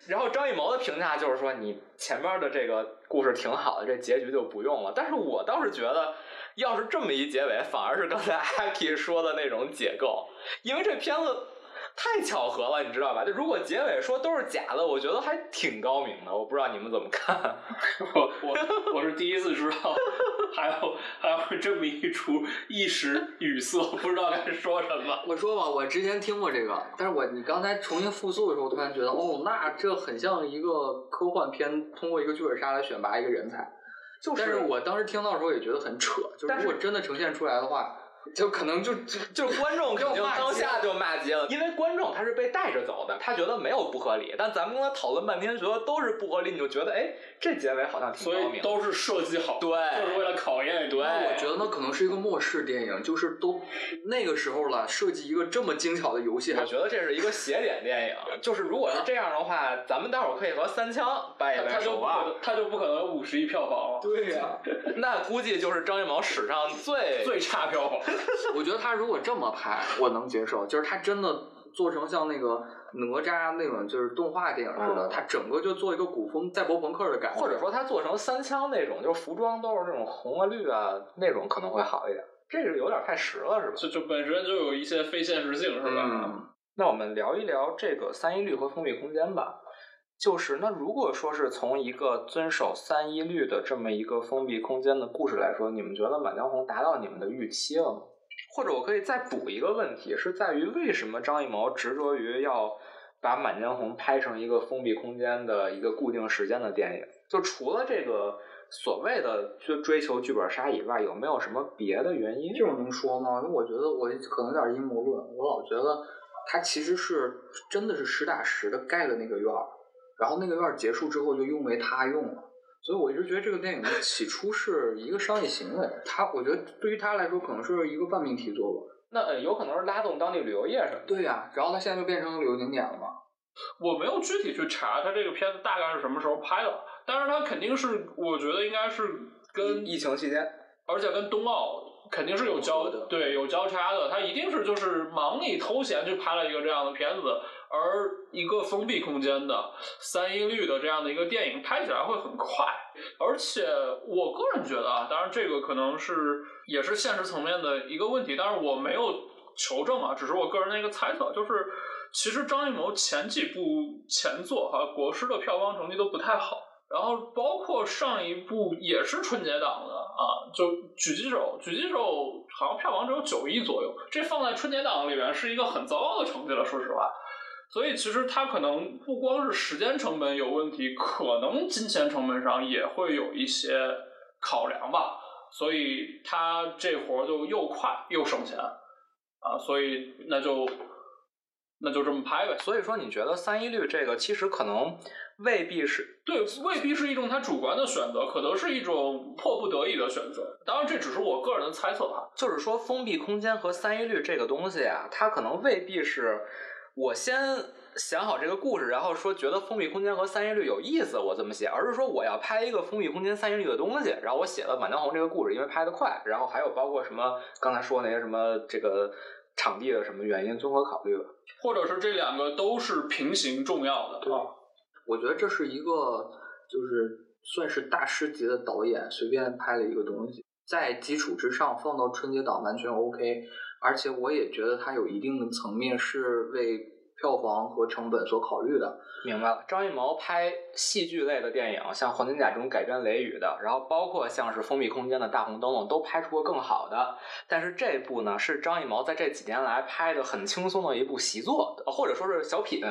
然后张艺谋的评价就是说，你前面的这个故事挺好的，这结局就不用了。但是我倒是觉得，要是这么一结尾，反而是刚才阿 K 说的那种解构，因为这片子太巧合了，你知道吧？就如果结尾说都是假的，我觉得还挺高明的。我不知道你们怎么看。[LAUGHS] 我我我是第一次知道，[LAUGHS] 还有还有这么一出，一时语塞，不知道该说什么。我说吧，我之前听过这个，但是我你刚才重新复述的时候，我突然觉得，哦，那这很像一个科幻片，通过一个剧本杀来选拔一个人才。就是但是我当时听到的时候也觉得很扯，就是如果真的呈现出来的话，就可能就就就是观众肯定要骂街当下就骂街了，因为观众他是被带着走的，他觉得没有不合理。但咱们跟他讨论半天，觉得都是不合理，你就觉得哎，这结尾好像挺所高明。以都是设计好，对就是为了考验你。对我觉得那可能是一个末世电影，就是都那个时候了，设计一个这么精巧的游戏，我觉得这是一个邪点电影，就是如果是这样的话，咱们待会儿可以和三枪掰一掰他他就手腕，不可能，他就不可能有五十亿票房了，对呀、[LAUGHS] 那估计就是张艺谋史上最最差票房。[LAUGHS] [LAUGHS] 我觉得他如果这么拍，我能接受，就是他真的做成像那个哪吒那种就是动画电影似的，嗯他整个就做一个古风赛博朋克的感觉，或者说他做成三枪那种，就是服装都是那种红啊绿啊那种，可能会好一点。这个有点太实了，是吧？就就本身就有一些非现实性，是吧？嗯，那我们聊一聊这个三一律和封闭空间吧。就是那如果说是从一个遵守三一律的这么一个封闭空间的故事来说，你们觉得《满江红》达到你们的预期了吗？或者我可以再补一个问题，是在于为什么张艺谋执着于要把《满江红》拍成一个封闭空间的一个固定时间的电影？就除了这个所谓的追追求剧本杀以外，有没有什么别的原因？这种能说吗？我觉得我可能有点阴谋论，我老觉得他其实是真的是实打实的盖了那个院儿，然后那个院结束之后就用为他用了。所以我一直觉得这个电影起初是一个商业行为，他我觉得对于他来说可能是一个半命题作文。那呃有可能是拉动当地旅游业什么的。对呀、然后他现在就变成旅游景点了嘛。我没有具体去查他这个片子大概是什么时候拍的，但是他肯定是，我觉得应该是跟疫情期间，而且跟冬奥肯定是有交的对有交叉的，他一定是就是忙里偷闲去拍了一个这样的片子，而一个封闭空间的三一律的这样的一个电影拍起来会很快，而且我个人觉得啊，当然这个可能是也是现实层面的一个问题，但是我没有求证啊，只是我个人的一个猜测，就是其实张艺谋前几部前作哈国师的票房成绩都不太好。然后包括上一部也是春节档的啊，就《狙击手》，《狙击手》好像票房只有九亿左右，这放在春节档里面是一个很糟糕的成绩了，说实话。所以其实它可能不光是时间成本有问题，可能金钱成本上也会有一些考量吧。所以他这活儿就又快又省钱啊，所以那就那就这么拍呗。所以说，你觉得三一律这个其实可能未必是对，未必是一种他主观的选择，可能是一种迫不得已的选择。当然，这只是我个人的猜测哈。就是说，封闭空间和三一律这个东西啊，它可能未必是我先想好这个故事，然后说觉得封闭空间和三一律有意思，我这么写，而是说我要拍一个封闭空间三一律的东西，然后我写了《满江红》这个故事，因为拍得快，然后还有包括什么刚才说那些什么这个场地的什么原因综合考虑吧。或者是这两个都是平行重要的对。我觉得这是一个就是算是大师级的导演随便拍了一个东西，在基础之上放到春节档完全 OK，而且我也觉得它有一定的层面是为票房和成本所考虑的。明白了，张艺谋拍戏剧类的电影，像《黄金甲》这种改编《雷雨》的，然后包括像是《封闭空间》的大红灯笼，都拍出过更好的。但是这部呢，是张艺谋在这几年来拍的很轻松的一部习作，或者说是小品。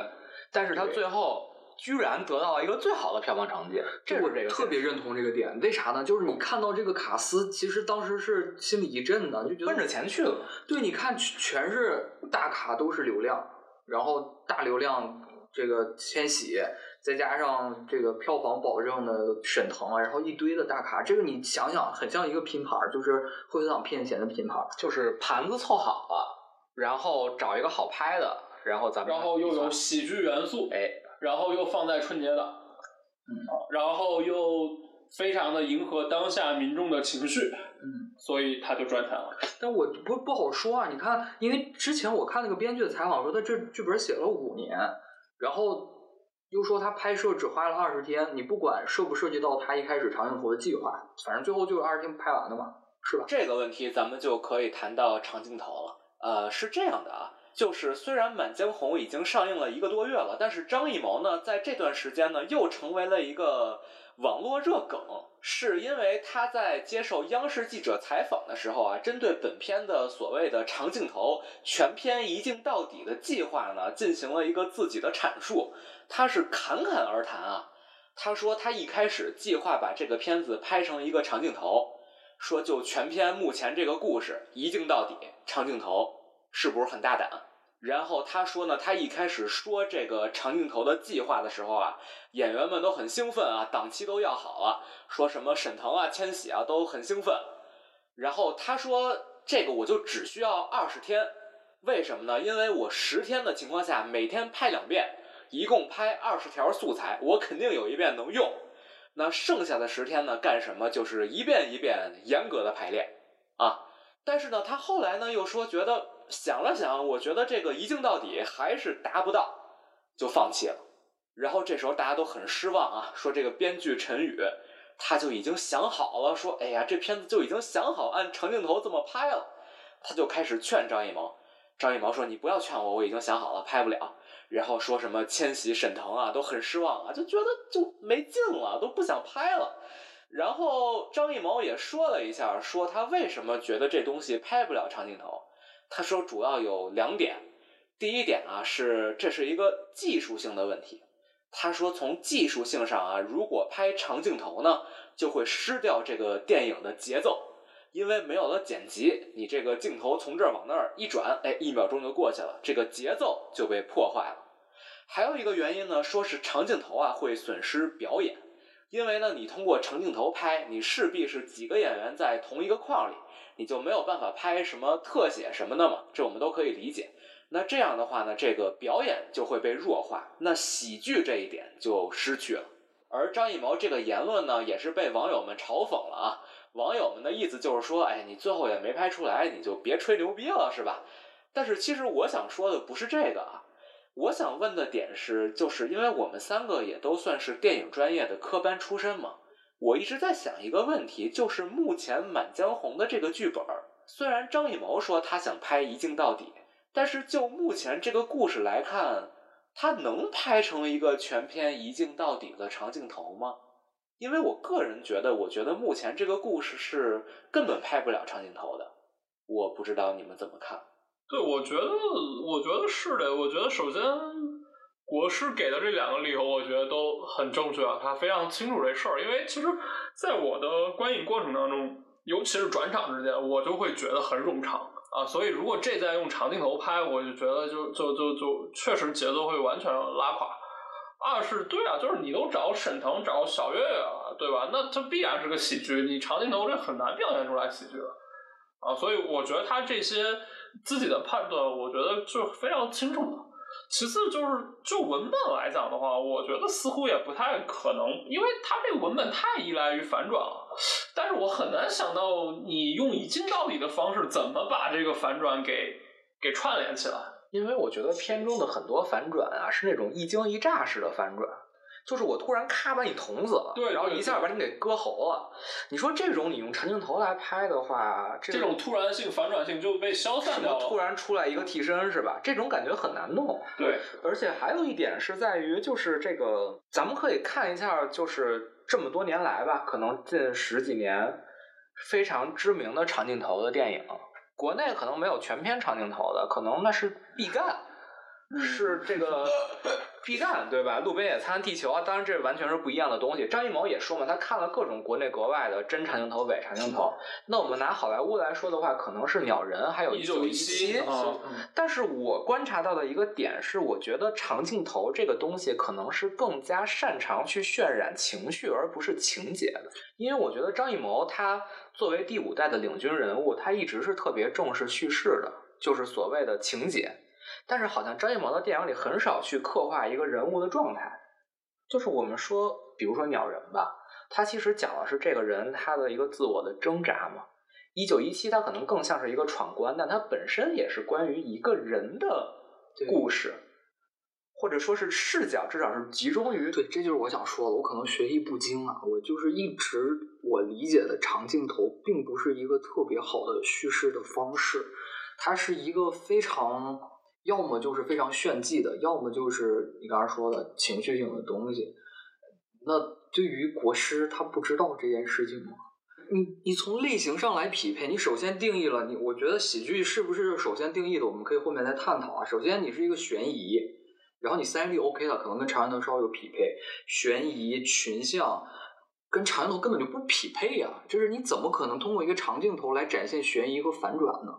但是他最后居然得到了一个最好的票房成绩，这我是这个特别认同这个点，为啥呢？就是你看到这个卡斯，其实当时是心里一震的，就觉得奔着钱去了。对，你看全全是大咖，都是流量，然后大流量这个千玺，再加上这个票房保证的沈腾啊，然后一堆的大咖，这个你想想，很像一个拼盘儿，就是贺岁档骗钱的拼盘儿。就是盘子凑好了，然后找一个好拍的，然后咱们然后又有喜剧元素，哎，然后又放在春节档，嗯啊，然后又非常的迎合当下民众的情绪，嗯，所以他就赚钱了。但我不不好说啊，你看，因为之前我看那个编剧的采访说，他这剧本写了五年，然后又说他拍摄只花了二十天，你不管涉不涉及到他一开始长镜头的计划，反正最后就是二十天拍完的嘛，是吧？这个问题咱们就可以谈到长镜头了。呃，是这样的啊，就是虽然《满江红》已经上映了一个多月了，但是张艺谋呢，在这段时间呢，又成为了一个网络热梗，是因为他在接受央视记者采访的时候啊，针对本片的所谓的长镜头、全片一镜到底的计划呢，进行了一个自己的阐述。他是侃侃而谈啊，他说他一开始计划把这个片子拍成一个长镜头。说就全片目前这个故事一镜到底，长镜头是不是很大胆？然后他说呢，他一开始说这个长镜头的计划的时候啊，演员们都很兴奋啊，档期都要好了，说什么沈腾啊、千玺啊都很兴奋。然后他说这个我就只需要二十天，为什么呢？因为我十天的情况下，每天拍两遍，一共拍二十条素材，我肯定有一遍能用。那剩下的十天呢，干什么？就是一遍一遍严格的排练啊。但是呢，他后来呢又说，觉得想了想，我觉得这个一镜到底还是达不到，就放弃了。然后这时候大家都很失望啊，说这个编剧陈宇他就已经想好了，说哎呀，这片子就已经想好按长镜头这么拍了。他就开始劝张艺谋，张艺谋说你不要劝我，我已经想好了，拍不了。然后说什么千玺、沈腾啊都很失望啊，就觉得就没劲了，都不想拍了。然后张艺谋也说了一下，说他为什么觉得这东西拍不了长镜头。他说主要有两点，第一点啊是这是一个技术性的问题。他说从技术性上啊，如果拍长镜头呢，就会失掉这个电影的节奏。因为没有了剪辑，你这个镜头从这儿往那儿一转，哎，一秒钟就过去了，这个节奏就被破坏了。还有一个原因呢，说是长镜头啊会损失表演，因为呢你通过长镜头拍，你势必是几个演员在同一个框里，你就没有办法拍什么特写什么的嘛，这我们都可以理解。那这样的话呢，这个表演就会被弱化，那喜剧这一点就失去了。而张艺谋这个言论呢，也是被网友们嘲讽了啊。网友们的意思就是说，哎，你最后也没拍出来，你就别吹牛逼了，是吧？但是其实我想说的不是这个啊，我想问的点是，就是因为我们三个也都算是电影专业的科班出身嘛，我一直在想一个问题，就是目前《满江红》的这个剧本，虽然张艺谋说他想拍一镜到底，但是就目前这个故事来看，他能拍成一个全片一镜到底的长镜头吗？因为我个人觉得，我觉得目前这个故事是根本拍不了长镜头的。我不知道你们怎么看。对，我觉得，我觉得是的。我觉得首先，国师给的这两个理由，我觉得都很正确啊，他非常清楚这事儿。因为其实，在我的观影过程当中，尤其是转场之间，我就会觉得很冗长啊。所以，如果这再用长镜头拍，我就觉得就就就就确实节奏会完全拉垮。二是对啊，就是你都找沈腾找小岳岳了，对吧？那这必然是个喜剧，你长镜头这很难表现出来喜剧了啊。所以，我觉得他这些。自己的判断，我觉得就非常清楚了。其次就是就文本来讲的话，我觉得似乎也不太可能，因为它这个文本太依赖于反转了。但是我很难想到你用一镜到底的方式，怎么把这个反转给给串联起来。因为我觉得片中的很多反转啊，是那种一惊一乍式的反转。就是我突然咔把你捅死了，对，然后一下把你给割喉了。你说这种你用长镜头来拍的话，这种突然性、反转性就被消散掉了。突然出来一个替身是吧？这种感觉很难弄。对，而且还有一点是在于，就是这个咱们可以看一下，就是这么多年来吧，可能近十几年非常知名的长镜头的电影，国内可能没有全片长镜头的，可能那是必干。是这个 [LAUGHS] 毕赣对吧？路边野餐、地球啊，当然这完全是不一样的东西。张艺谋也说嘛，他看了各种国内国外的真长镜头、伪长镜头。那我们拿好莱坞来说的话，可能是鸟人，还有一九一七。但是我观察到的一个点是，我觉得长镜头这个东西可能是更加擅长去渲染情绪，而不是情节的。因为我觉得张艺谋他作为第五代的领军人物，他一直是特别重视叙事的，就是所谓的情节。但是好像张艺谋的电影里很少去刻画一个人物的状态，就是我们说，比如说鸟人吧，他其实讲的是这个人他的一个自我的挣扎嘛。一九一七他可能更像是一个闯关，但他本身也是关于一个人的故事，或者说是视角，至少是集中于对，这就是我想说的。我可能学艺不精啊，我就是一直我理解的长镜头并不是一个特别好的叙事的方式，它是一个非常。要么就是非常炫技的，要么就是你刚才说的情绪性的东西。那对于国师，他不知道这件事情吗？你你从类型上来匹配，你首先定义了你，我觉得喜剧是不是首先定义的？我们可以后面再探讨啊。首先你是一个悬疑，然后你三 D OK 了，可能跟长镜头稍微有匹配。悬疑群像跟长镜头根本就不匹配呀，就是你怎么可能通过一个长镜头来展现悬疑和反转呢？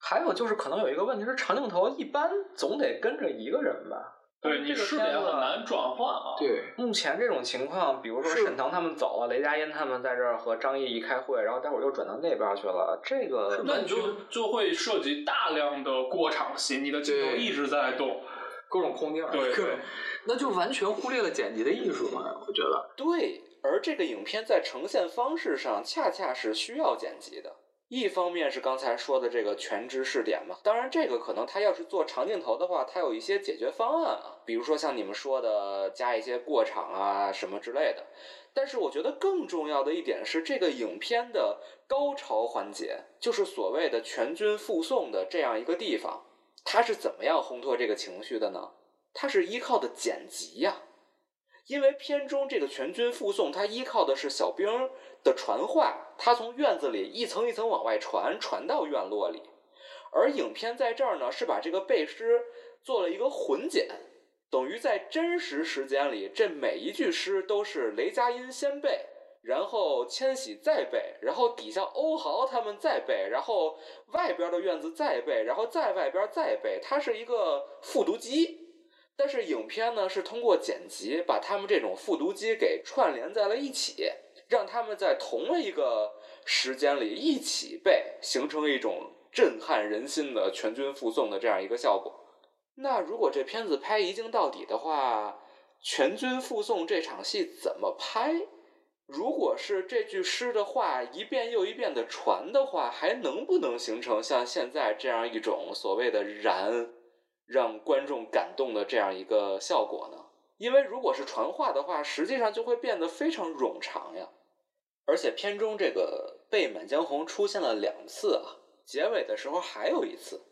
还有就是，可能有一个问题是，长镜头一般总得跟着一个人吧？对，你视点很难转换啊。对，目前这种情况，比如说沈腾他们走了，雷佳音他们在这儿和张译一开会，然后待会儿又转到那边去了，这个那你就就会涉及大量的过场戏，你的镜头一直在动，各种空镜，[LAUGHS] 对对，[LAUGHS] 那就完全忽略了剪辑的艺术嘛？我觉得。对，而这个影片在呈现方式上，恰恰是需要剪辑的。一方面是刚才说的这个全知识点嘛，当然这个可能他要是做长镜头的话，他有一些解决方案啊，比如说像你们说的加一些过场啊什么之类的。但是我觉得更重要的一点是，这个影片的高潮环节，就是所谓的全军覆送的这样一个地方，它是怎么样烘托这个情绪的呢？它是依靠的剪辑呀。因为片中这个全军覆送，它依靠的是小兵的传话，他从院子里一层一层往外传，传到院落里。而影片在这儿呢，是把这个背诗做了一个混剪，等于在真实时间里，这每一句诗都是雷佳音先背，然后千玺再背，然后底下欧豪他们再背，然后外边的院子再背，然后在外边再背，它是一个复读机。但是影片呢，是通过剪辑把他们这种复读机给串联在了一起，让他们在同一个时间里一起背，形成一种震撼人心的全军覆送的这样一个效果。那如果这片子拍一镜到底的话，全军覆送这场戏怎么拍？如果是这句诗的话一遍又一遍的传的话，还能不能形成像现在这样一种所谓的燃？让观众感动的这样一个效果呢？因为如果是传话的话，实际上就会变得非常冗长呀。而且片中这个背《满江红》出现了两次啊，结尾的时候还有一次。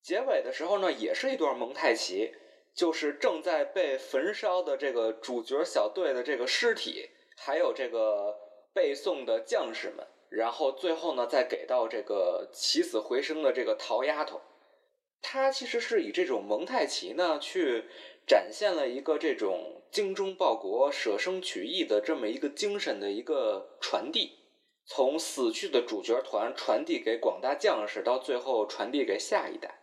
结尾的时候呢，也是一段蒙太奇，就是正在被焚烧的这个主角小队的这个尸体还有这个背诵的将士们，然后最后呢再给到这个起死回生的这个桃丫头。他其实是以这种蒙太奇呢，去展现了一个这种精忠报国、舍生取义的这么一个精神的一个传递，从死去的主角团传递给广大将士，到最后传递给下一代。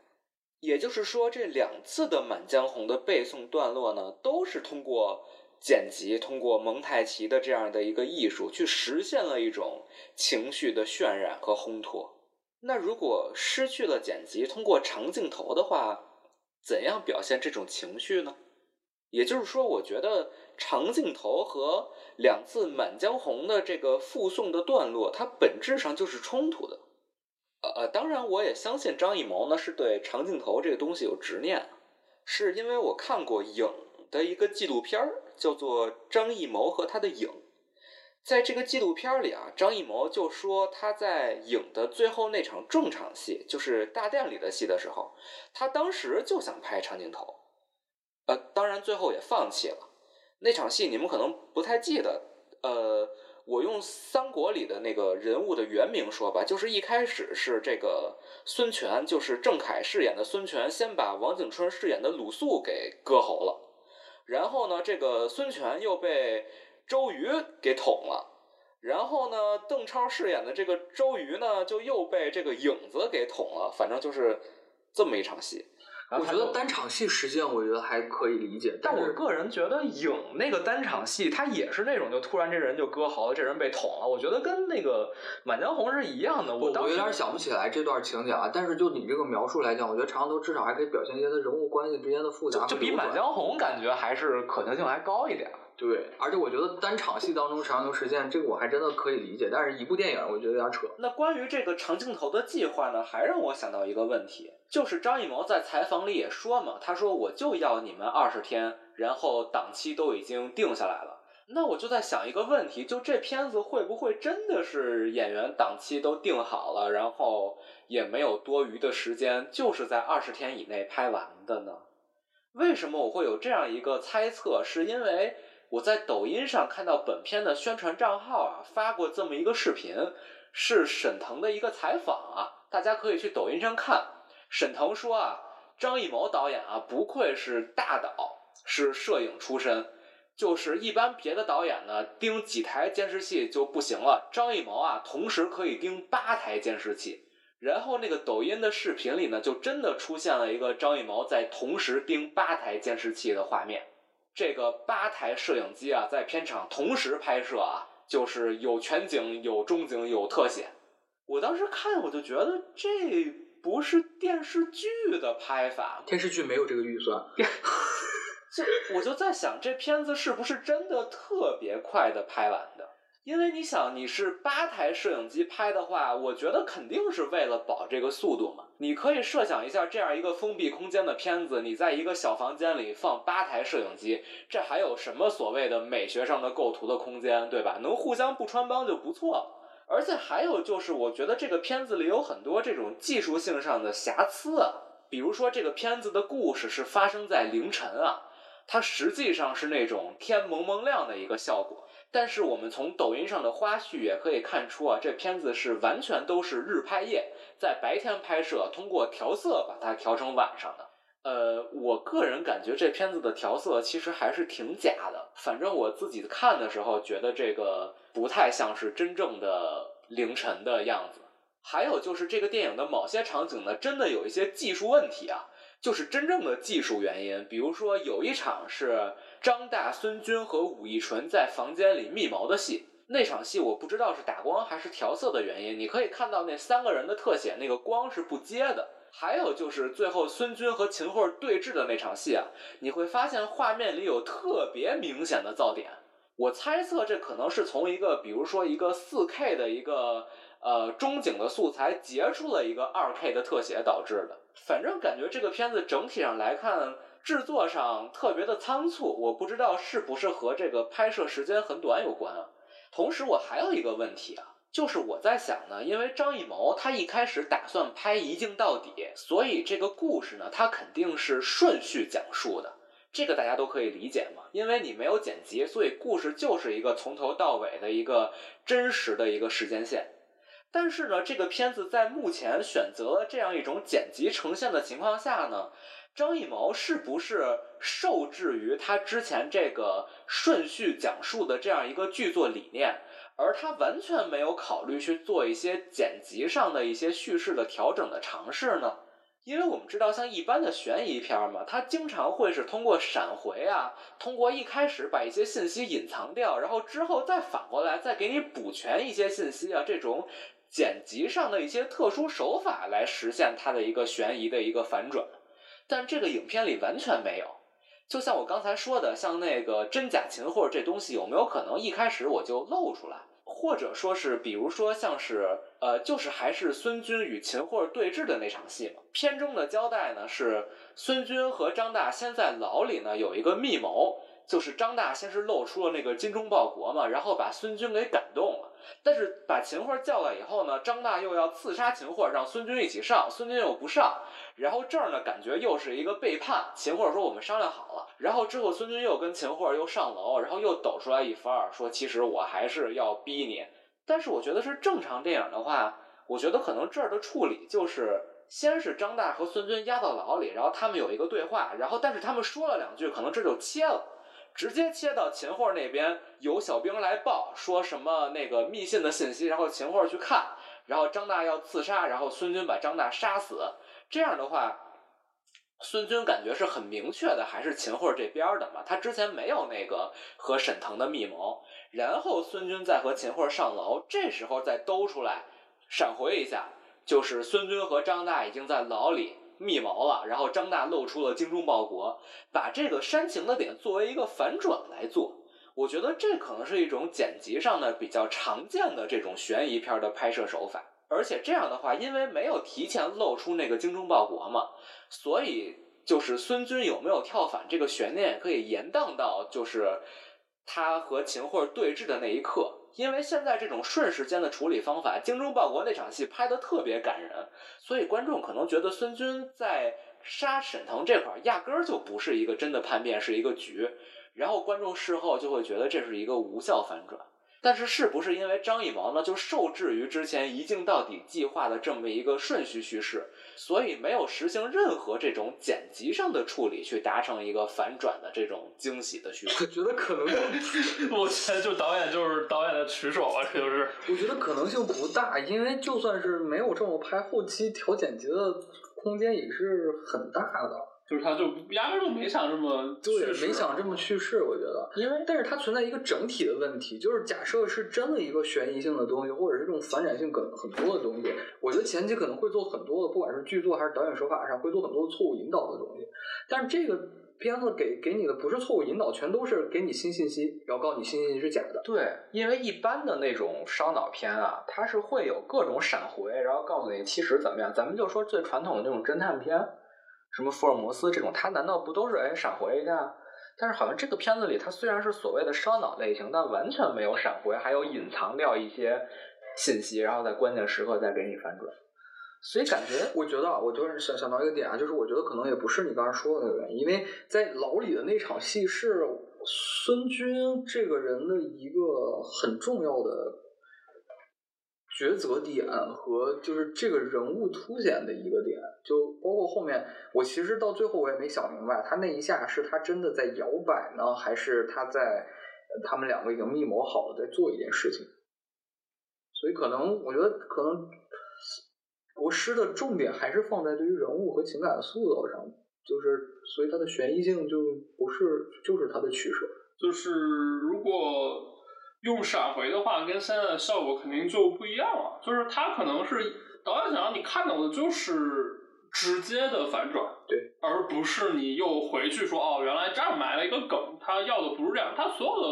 也就是说，这两次的《满江红》的背诵段落呢，都是通过剪辑、通过蒙太奇的这样的一个艺术，去实现了一种情绪的渲染和烘托。那如果失去了剪辑，通过长镜头的话，怎样表现这种情绪呢？也就是说，我觉得长镜头和两次《满江红》的这个附送的段落，它本质上就是冲突的。呃呃，当然，我也相信张艺谋呢是对长镜头这个东西有执念，是因为我看过影的一个纪录片叫做《张艺谋和他的影》。在这个纪录片里啊，张艺谋就说他在影的最后那场重场戏，就是大殿里的戏的时候，他当时就想拍长镜头，呃，当然最后也放弃了。那场戏你们可能不太记得，呃，我用三国里的那个人物的原名说吧，就是一开始是这个孙权，就是郑恺饰演的孙权，先把王景春饰演的鲁肃给割喉了，然后呢，这个孙权又被。周瑜给捅了，然后呢，邓超饰演的这个周瑜呢，就又被这个影子给捅了。反正就是这么一场戏。我觉得单场戏实际上我觉得还可以理解，但我个人觉得影那个单场戏，它也是那种就突然这人就割喉了，这人被捅了。我觉得跟那个《满江红》是一样的。我我有点想不起来这段情节啊，但是就你这个描述来讲，我觉得长镜头至少还可以表现一些他人物关系之间的复杂。就比《满江红》感觉还是可能性还高一点。对，而且我觉得单场戏当中长镜头实现这个我还真的可以理解，但是一部电影我觉得有点扯。那关于这个长镜头的计划呢，还让我想到一个问题，就是张艺谋在采访里也说嘛，他说我就要你们二十天，然后档期都已经定下来了。那我就在想一个问题，就这片子会不会真的是演员档期都定好了，然后也没有多余的时间，就是在二十天以内拍完的呢？为什么我会有这样一个猜测？是因为。我在抖音上看到本片的宣传账号啊发过这么一个视频，是沈腾的一个采访啊，大家可以去抖音上看。沈腾说啊，张艺谋导演啊不愧是大导，是摄影出身，就是一般别的导演呢盯几台监视器就不行了，张艺谋啊同时可以盯八台监视器。然后那个抖音的视频里呢，就真的出现了一个张艺谋在同时盯八台监视器的画面。这个八台摄影机啊，在片场同时拍摄啊，就是有全景、有中景、有特写。我当时看，我就觉得这不是电视剧的拍法，电视剧没有这个预算。[LAUGHS] 这我就在想，这片子是不是真的特别快的拍完的？因为你想，你是八台摄影机拍的话，我觉得肯定是为了保这个速度嘛。你可以设想一下，这样一个封闭空间的片子，你在一个小房间里放八台摄影机，这还有什么所谓的美学上的构图的空间，对吧？能互相不穿帮就不错。而且还有就是，我觉得这个片子里有很多这种技术性上的瑕疵啊，比如说这个片子的故事是发生在凌晨啊，它实际上是那种天蒙蒙亮的一个效果。但是我们从抖音上的花絮也可以看出啊，这片子是完全都是日拍夜，在白天拍摄，通过调色把它调成晚上的。呃，我个人感觉这片子的调色其实还是挺假的，反正我自己看的时候觉得这个不太像是真正的凌晨的样子。还有就是这个电影的某些场景呢，真的有一些技术问题啊。就是真正的技术原因，比如说有一场是张大、孙军和武义纯在房间里密谋的戏，那场戏我不知道是打光还是调色的原因，你可以看到那三个人的特写，那个光是不接的。还有就是最后孙军和秦桧对峙的那场戏啊，你会发现画面里有特别明显的噪点，我猜测这可能是从一个比如说一个四 K 的一个呃中景的素材截出了一个二 K 的特写导致的。反正感觉这个片子整体上来看，制作上特别的仓促，我不知道是不是和这个拍摄时间很短有关啊。同时，我还有一个问题啊，就是我在想呢，因为张艺谋他一开始打算拍一镜到底，所以这个故事呢，他肯定是顺序讲述的。这个大家都可以理解嘛，因为你没有剪辑，所以故事就是一个从头到尾的一个真实的一个时间线。但是呢，这个片子在目前选择了这样一种剪辑呈现的情况下呢，张艺谋是不是受制于他之前这个顺序讲述的这样一个剧作理念，而他完全没有考虑去做一些剪辑上的一些叙事的调整的尝试呢？因为我们知道，像一般的悬疑片嘛，它经常会是通过闪回啊，通过一开始把一些信息隐藏掉，然后之后再反过来再给你补全一些信息啊，这种。剪辑上的一些特殊手法来实现它的一个悬疑的一个反转，但这个影片里完全没有。就像我刚才说的，像那个真假秦桧这东西，有没有可能一开始我就露出来？或者说是，比如说像是呃，就是还是孙军与秦桧对峙的那场戏嘛？片中的交代呢是孙军和张大先在牢里呢有一个密谋，就是张大先是露出了那个精忠报国嘛，然后把孙军给感动了。但是把秦桧叫来以后呢，张大又要刺杀秦桧，让孙军一起上，孙军又不上，然后这儿呢感觉又是一个背叛。秦桧说我们商量好了，然后之后孙军又跟秦桧又上楼，然后又抖出来一番，说其实我还是要逼你。但是我觉得是正常电影的话，我觉得可能这儿的处理就是先是张大和孙军押到牢里，然后他们有一个对话，然后但是他们说了两句，可能这就切了。直接切到秦桧那边，有小兵来报说什么那个密信的信息，然后秦桧去看，然后张大要刺杀，然后孙军把张大杀死。这样的话，孙军感觉是很明确的，还是秦桧这边的嘛？他之前没有那个和沈腾的密谋，然后孙军再和秦桧上楼，这时候再兜出来，闪回一下，就是孙军和张大已经在牢里。密谋了，然后张大露出了精忠报国，把这个煽情的点作为一个反转来做，我觉得这可能是一种剪辑上的比较常见的这种悬疑片的拍摄手法。而且这样的话，因为没有提前露出那个精忠报国嘛，所以就是孙军有没有跳反这个悬念可以延宕到就是他和秦桧对峙的那一刻。因为现在这种瞬时间的处理方法，精忠报国那场戏拍的特别感人，所以观众可能觉得孙军在杀沈腾这块压根儿就不是一个真的叛变，是一个局，然后观众事后就会觉得这是一个无效反转。但是是不是因为张艺谋呢就受制于之前一镜到底计划的这么一个顺序叙事，所以没有实行任何这种剪辑上的处理去达成一个反转的这种惊喜的叙事？[LAUGHS] 我觉得可能，我觉得就导演就是导演的取舍吧，这就是。我觉得可能性不大，因为就算是没有这么拍，后期调剪辑的空间也是很大的。就是他就压根就没想这么对，没想这么去世，我觉得，因为但是它存在一个整体的问题，就是假设是真的一个悬疑性的东西，或者是这种反转性很很多的东西，我觉得前期可能会做很多的，不管是剧作还是导演手法上，会做很多的错误引导的东西。但是这个片子给给你的不是错误引导，全都是给你新信息，然后告诉你新信息是假的。对，因为一般的那种烧脑片啊，它是会有各种闪回，然后告诉你其实怎么样。咱们就说最传统的那种侦探片。什么福尔摩斯这种，他难道不都是哎闪回一下？但是好像这个片子里，它虽然是所谓的烧脑类型，但完全没有闪回，还有隐藏掉一些信息，然后在关键时刻再给你反转。所以感觉，我觉得，我就是想想到一个点啊，就是我觉得可能也不是你刚才说的那个原因，因为在牢里的那场戏是孙军这个人的一个很重要的。抉择点和就是这个人物凸显的一个点，就包括后面，我其实到最后我也没想明白，他那一下是他真的在摇摆呢，还是他在他们两个已经密谋好了在做一件事情？所以可能我觉得可能国师的重点还是放在对于人物和情感的塑造上，就是所以它的悬疑性就不是就是它的取舍，就是如果。用闪回的话，跟现在的效果肯定就不一样了。就是他可能是导演想让你看到的，就是直接的反转，对，而不是你又回去说哦，原来这儿埋了一个梗，他要的不是这样，他所有的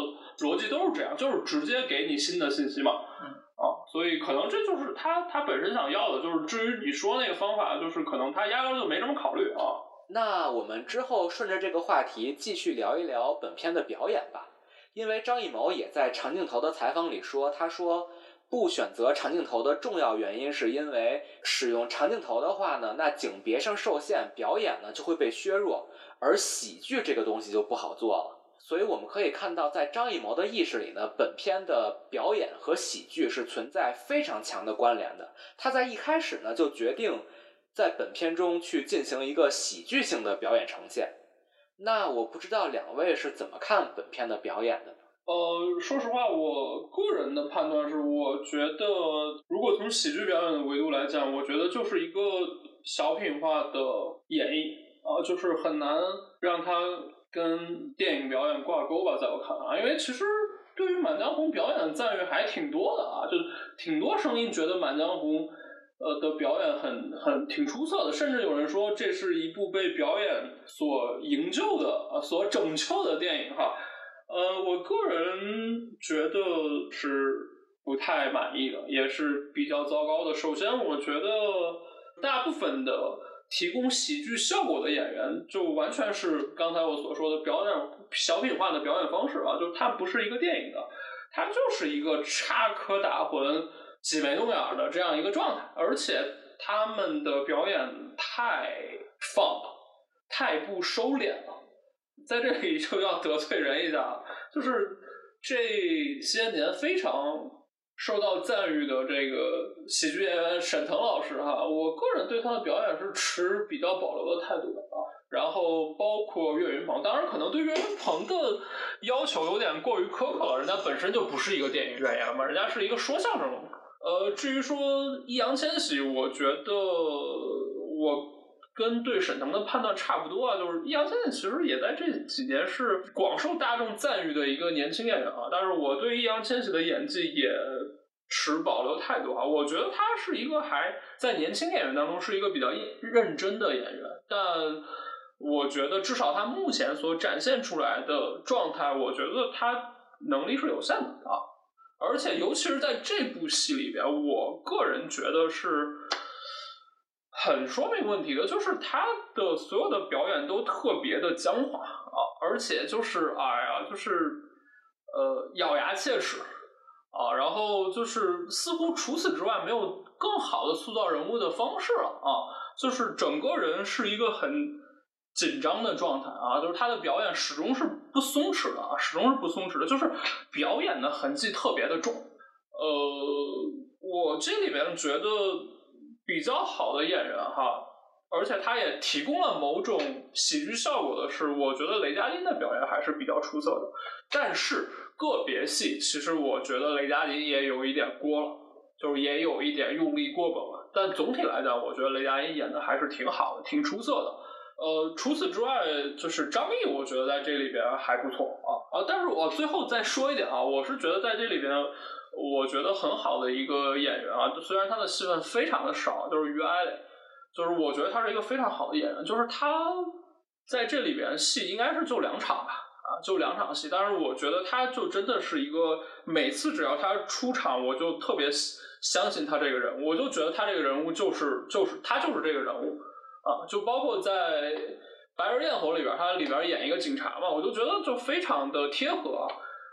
逻辑都是这样，就是直接给你新的信息嘛。嗯，啊，所以可能这就是他他本身想要的，就是至于你说那个方法，就是可能他压根就没这么考虑啊。那我们之后顺着这个话题继续聊一聊本片的表演吧。因为张艺谋也在长镜头的采访里说，他说不选择长镜头的重要原因，是因为使用长镜头的话呢，那景别上受限，表演呢就会被削弱，而喜剧这个东西就不好做了。所以我们可以看到，在张艺谋的意识里呢，本片的表演和喜剧是存在非常强的关联的。他在一开始呢就决定在本片中去进行一个喜剧性的表演呈现。那我不知道两位是怎么看本片的表演的呢？呃，说实话，我个人的判断是，我觉得如果从喜剧表演的维度来讲，我觉得就是一个小品化的演绎啊、就是很难让它跟电影表演挂钩吧，在我看来，因为其实对于《满江红》表演的赞誉还挺多的啊，就挺多声音觉得《满江红》呃的表演很很挺出色的，甚至有人说这是一部被表演所营救的啊、所拯救的电影哈。呃，我个人觉得是不太满意的，也是比较糟糕的。首先，我觉得大部分的提供喜剧效果的演员，就完全是刚才我所说的表演小品化的表演方式啊，就它不是一个电影的，它就是一个插科打诨、挤眉弄眼的这样一个状态，而且他们的表演太放了，太不收敛了。在这里就要得罪人一下，就是这些年非常受到赞誉的这个喜剧演员沈腾老师哈，我个人对他的表演是持比较保留的态度的啊。然后包括岳云鹏，当然可能对岳云鹏的要求有点过于苛刻了，人家本身就不是一个电影演员嘛，人家是一个说相声的嘛。呃，至于说易烊千玺，我觉得我。跟对沈腾的判断差不多啊，就是易烊千玺其实也在这几年是广受大众赞誉的一个年轻演员啊，但是我对易烊千玺的演技也持保留态度啊，我觉得他是一个还在年轻演员当中是一个比较认真的演员，但我觉得至少他目前所展现出来的状态，我觉得他能力是有限的啊，而且尤其是在这部戏里边，我个人觉得是。很说明问题的，就是他的所有的表演都特别的僵化啊，而且就是哎呀，就是呃咬牙切齿啊，然后就是似乎除此之外没有更好的塑造人物的方式了啊，就是整个人是一个很紧张的状态啊，就是他的表演始终是不松弛的啊，始终是不松弛的，就是表演的痕迹特别的重。呃，我这里面觉得。比较好的演员哈，而且他也提供了某种喜剧效果的是，我觉得雷佳音的表演还是比较出色的。但是个别戏，其实我觉得雷佳音也有一点过了，就是也有一点用力过猛了。但总体来讲，我觉得雷佳音演的还是挺好的，挺出色的。呃，除此之外，就是张译，我觉得在这里边还不错啊啊！但是我最后再说一点啊，我是觉得在这里边。我觉得很好的一个演员啊，虽然他的戏份非常的少，就是于艾，就是我觉得他是一个非常好的演员，就是他在这里边戏应该是就两场吧，啊，就两场戏，但是我觉得他就真的是一个每次只要他出场，我就特别相信他这个人物，我就觉得他这个人物就是就是他就是这个人物啊，就包括在《白日焰火》里边，他里边演一个警察嘛，我就觉得就非常的贴合。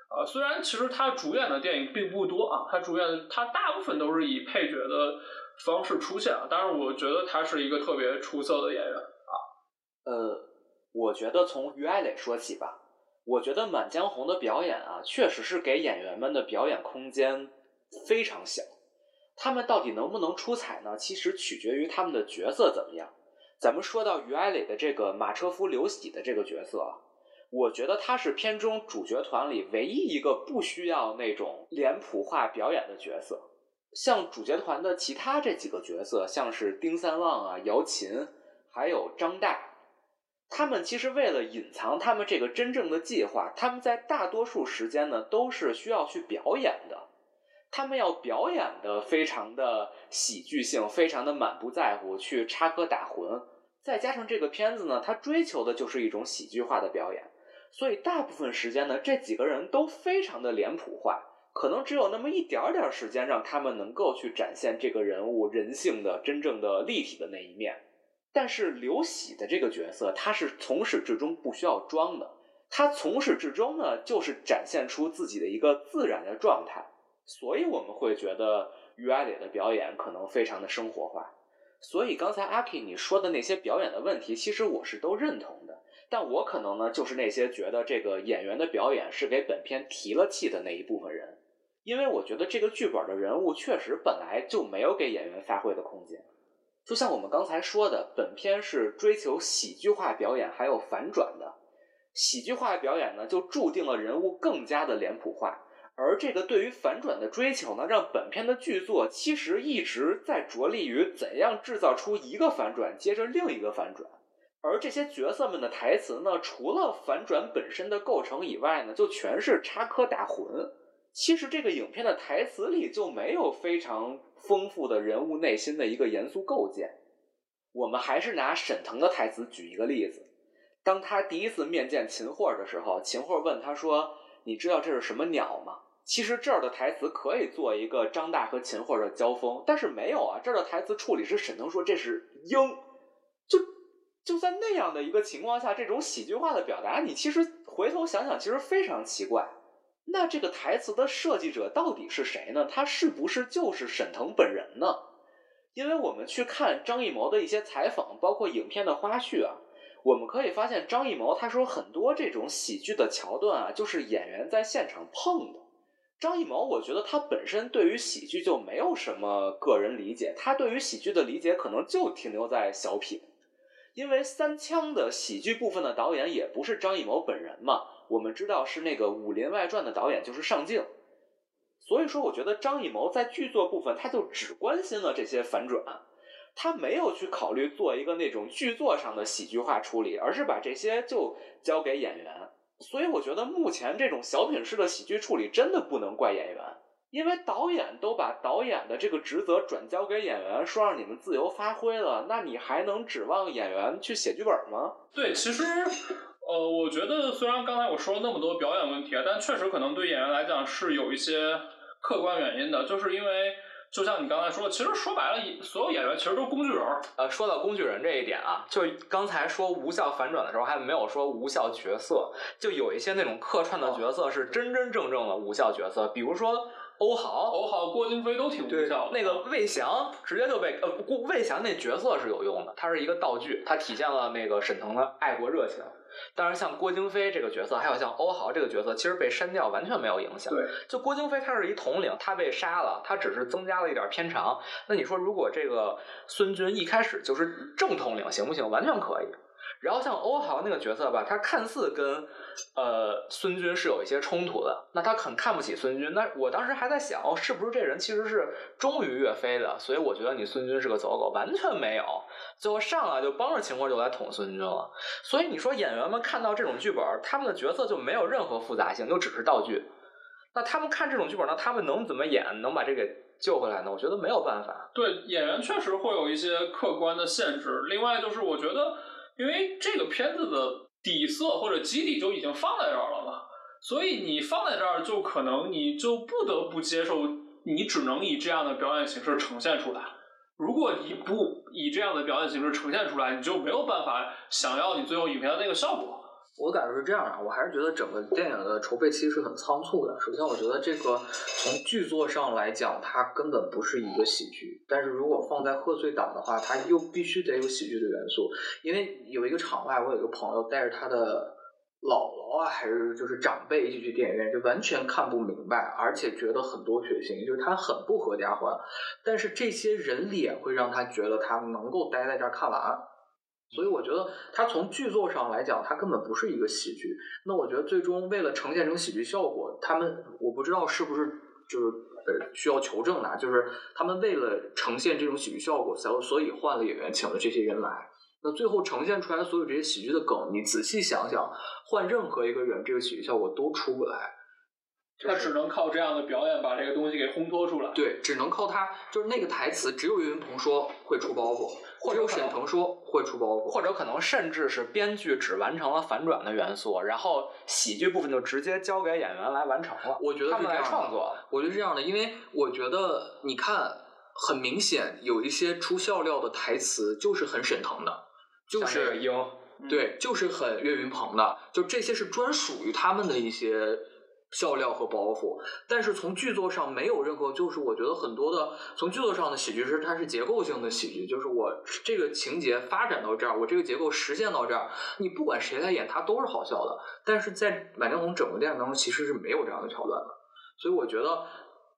啊，虽然其实他主演的电影并不多啊，他主演他大部分都是以配角的方式出现啊，但是我觉得他是一个特别出色的演员啊。呃，我觉得从于爱磊说起吧，我觉得《满江红》的表演啊，确实是给演员们的表演空间非常小，他们到底能不能出彩呢？其实取决于他们的角色怎么样。咱们说到于爱磊的这个马车夫刘喜的这个角色啊。我觉得他是片中主角团里唯一一个不需要那种脸谱化表演的角色。像主角团的其他这几个角色，像是丁三旺啊、姚琴，还有张岱，他们其实为了隐藏他们这个真正的计划，他们在大多数时间呢都是需要去表演的。他们要表演的非常的喜剧性，非常的满不在乎，去插科打诨。再加上这个片子呢，它追求的就是一种喜剧化的表演。所以大部分时间呢，这几个人都非常的脸谱化，可能只有那么一点点时间让他们能够去展现这个人物人性的真正的立体的那一面。但是刘喜的这个角色，他是从始至终不需要装的，他从始至终呢就是展现出自己的一个自然的状态。所以我们会觉得于爱磊的表演可能非常的生活化。所以刚才阿 K 你说的那些表演的问题，其实我是都认同的。但我可能呢，就是那些觉得这个演员的表演是给本片提了气的那一部分人，因为我觉得这个剧本的人物确实本来就没有给演员发挥的空间。就像我们刚才说的，本片是追求喜剧化表演还有反转的，喜剧化表演呢，就注定了人物更加的脸谱化。而这个对于反转的追求呢，让本片的剧作其实一直在着力于怎样制造出一个反转接着另一个反转。而这些角色们的台词呢，除了反转本身的构成以外呢，就全是插科打诨。其实这个影片的台词里就没有非常丰富的人物内心的一个严肃构建。我们还是拿沈腾的台词举一个例子：当他第一次面见秦桧的时候，秦桧问他说：“你知道这是什么鸟吗？”其实这儿的台词可以做一个张大和秦桧的交锋，但是没有啊。这儿的台词处理是沈腾说这是鹰，就就在那样的一个情况下，这种喜剧化的表达，你其实回头想想，其实非常奇怪。那这个台词的设计者到底是谁呢？他是不是就是沈腾本人呢？因为我们去看张艺谋的一些采访，包括影片的花絮啊，我们可以发现张艺谋他说很多这种喜剧的桥段啊，就是演员在现场碰的。张艺谋，我觉得他本身对于喜剧就没有什么个人理解，他对于喜剧的理解可能就停留在小品。因为三枪的喜剧部分的导演也不是张艺谋本人嘛，我们知道是那个《武林外传》的导演就是上镜，所以说我觉得张艺谋在剧作部分他就只关心了这些反转，他没有去考虑做一个那种剧作上的喜剧化处理，而是把这些就交给演员。所以我觉得目前这种小品式的喜剧处理真的不能怪演员，因为导演都把导演的这个职责转交给演员，说让你们自由发挥了，那你还能指望演员去写剧本吗？对，其实，呃，我觉得虽然刚才我说了那么多表演问题啊，但确实可能对演员来讲是有一些客观原因的，就是因为。就像你刚才说的，其实说白了，所有演员其实都是工具人。呃，说到工具人这一点啊，就刚才说无效反转的时候，还没有说无效角色，就有一些那种客串的角色是真真正正的无效角色，比如说欧豪、欧豪、郭京飞都挺无效。那个魏翔直接就被呃，郭魏翔那角色是有用的，他是一个道具，他体现了那个沈腾的爱国热情。当然，像郭京飞这个角色，还有像欧豪这个角色，其实被删掉完全没有影响。对，就郭京飞他是一统领，他被杀了，他只是增加了一点偏长。那你说，如果这个孙军一开始就是正统领，行不行？完全可以。然后像欧豪那个角色吧，他看似跟呃孙军是有一些冲突的，那他很看不起孙军。那我当时还在想，是不是这人其实是忠于岳飞的？所以我觉得你孙军是个走狗，完全没有。最后上来就帮着秦桧就来捅孙军了。所以你说演员们看到这种剧本，他们的角色就没有任何复杂性，就只是道具。那他们看这种剧本，那他们能怎么演，能把这个救回来呢？我觉得没有办法。对，演员确实会有一些客观的限制。另外就是我觉得。因为这个片子的底色或者基底就已经放在这儿了嘛，所以你放在这儿就可能你就不得不接受，你只能以这样的表演形式呈现出来。如果你不以这样的表演形式呈现出来，你就没有办法想要你最后影片的那个效果。我感觉是这样啊，我还是觉得整个电影的筹备期是很仓促的。首先，我觉得这个从剧作上来讲，它根本不是一个喜剧。但是如果放在贺岁档的话，它又必须得有喜剧的元素。因为有一个场外，我有一个朋友带着他的姥姥啊，还是就是长辈一起去电影院，就完全看不明白，而且觉得很多血腥，就是他很不合家欢。但是这些人脸会让他觉得他能够待在这儿看完。所以我觉得它从剧作上来讲，它根本不是一个喜剧。那我觉得最终为了呈现这种喜剧效果，他们我不知道是不是就是呃需要求证的，就是他们为了呈现这种喜剧效果，才所以换了演员，请了这些人来。那最后呈现出来的所有这些喜剧的梗，你仔细想想，换任何一个人，这个喜剧效果都出不来。他只能靠这样的表演把这个东西给烘托出来。对，只能靠他，就是那个台词，只有岳云鹏说会出包袱。或者沈腾说会出包袱，或者可能甚至是编剧只完成了反转的元素，然后喜剧部分就直接交给演员来完成了。我觉得他们来创作，我觉得是这样的，因为我觉得你看，很明显有一些出笑料的台词就是很沈腾的，就是英，对，就是很岳云鹏的，就这些是专属于他们的一些笑料和包袱，但是从剧作上没有任何，就是我觉得很多的从剧作上的喜剧是它是结构性的喜剧，就是我这个情节发展到这儿，我这个结构实现到这儿，你不管谁来演，它都是好笑的。但是在《满江红》整个电影当中，其实是没有这样的桥段的，所以我觉得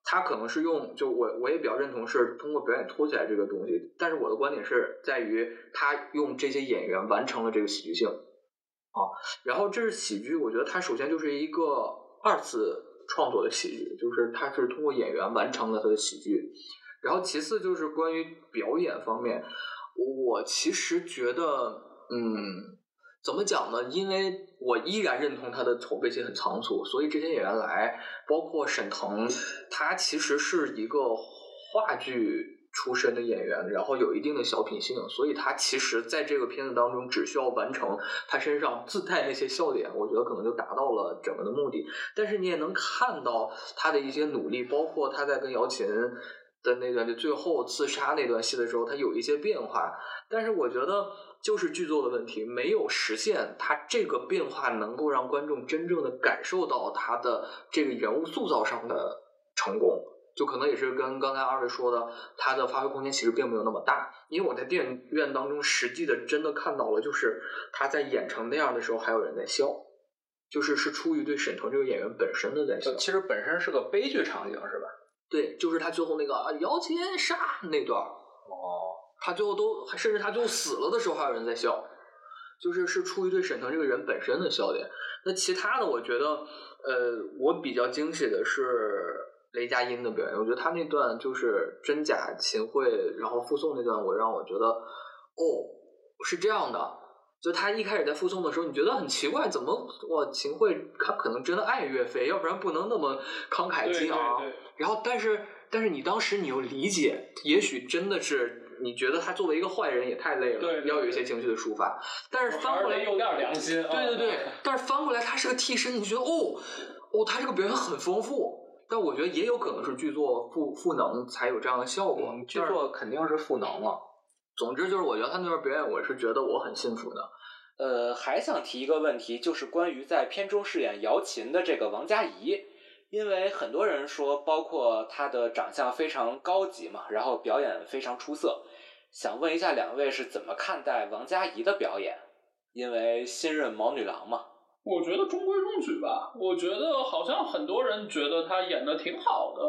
他可能是用，就我我也比较认同是通过表演托起来这个东西，但是我的观点是在于他用这些演员完成了这个喜剧性啊，然后这是喜剧，我觉得它首先就是一个。二次创作的喜剧，就是他是通过演员完成了他的喜剧，然后其次就是关于表演方面，我其实觉得，嗯，怎么讲呢？因为我依然认同他的筹备期很仓促，所以这些演员来，包括沈腾，他其实是一个话剧。出身的演员，然后有一定的小品性，所以他其实在这个片子当中只需要完成他身上自带那些笑点，我觉得可能就达到了整个的目的。但是你也能看到他的一些努力，包括他在跟姚琴的那段就最后刺杀那段戏的时候，他有一些变化。但是我觉得就是剧作的问题，没有实现他这个变化能够让观众真正的感受到他的这个人物塑造上的成功。就可能也是跟刚才二位说的，他的发挥空间其实并没有那么大，因为我在电影院当中实际的真的看到了，就是他在演成那样的时候，还有人在笑，就是是出于对沈腾这个演员本身的在笑。其实本身是个悲剧场景，是吧？对，就是他最后那个啊摇钱杀那段哦，他最后都甚至他最后死了的时候，还有人在笑，就是是出于对沈腾这个人本身的笑点。那其他的，我觉得呃，我比较惊喜的是。雷佳音的表演，我觉得他那段就是真假秦桧，然后附送那段，我让我觉得，哦，是这样的。就他一开始在附送的时候，你觉得很奇怪，怎么哇秦桧他可能真的爱岳飞，要不然不能那么慷慨激昂。然后，但是但是你当时你又理解，也许真的是你觉得他作为一个坏人也太累了，要有一些情绪的抒发。但是翻过来有点良心。对对对，但是翻过来他是个替身，你觉得哦哦，他这个表演很丰富。但我觉得也有可能是剧作赋赋能才有这样的效果，剧作肯定是赋能了。总之就是，我觉得他那段表演，我是觉得我很幸福的。呃，还想提一个问题，就是关于在片中饰演姚琴的这个王佳怡，因为很多人说，包括她的长相非常高级嘛，然后表演非常出色，想问一下两位是怎么看待王佳怡的表演？因为新任毛女郎嘛。我觉得中规中矩吧。我觉得好像很多人觉得他演的挺好的，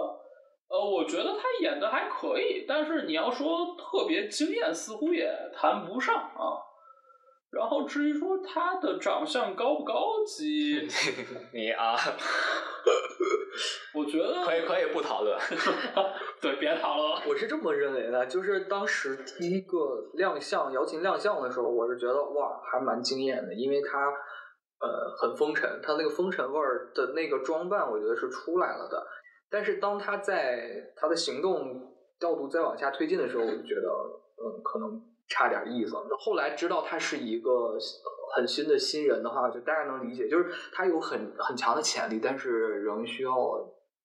呃，我觉得他演的还可以，但是你要说特别惊艳，似乎也谈不上啊。然后至于说他的长相高不高级，[LAUGHS] 你啊，我觉得可以可以不讨论，[LAUGHS] 对，别讨论。我是这么认为的，就是当时第一个亮相，姚琴亮相的时候，我是觉得哇，还蛮惊艳的，因为他。呃，很风尘，他那个风尘味儿的那个装扮，我觉得是出来了的。但是当他在他的行动调度再往下推进的时候，我就觉得，嗯，可能差点意思。后来知道他是一个很新的新人的话，就大家能理解，就是他有很很强的潜力，但是仍需要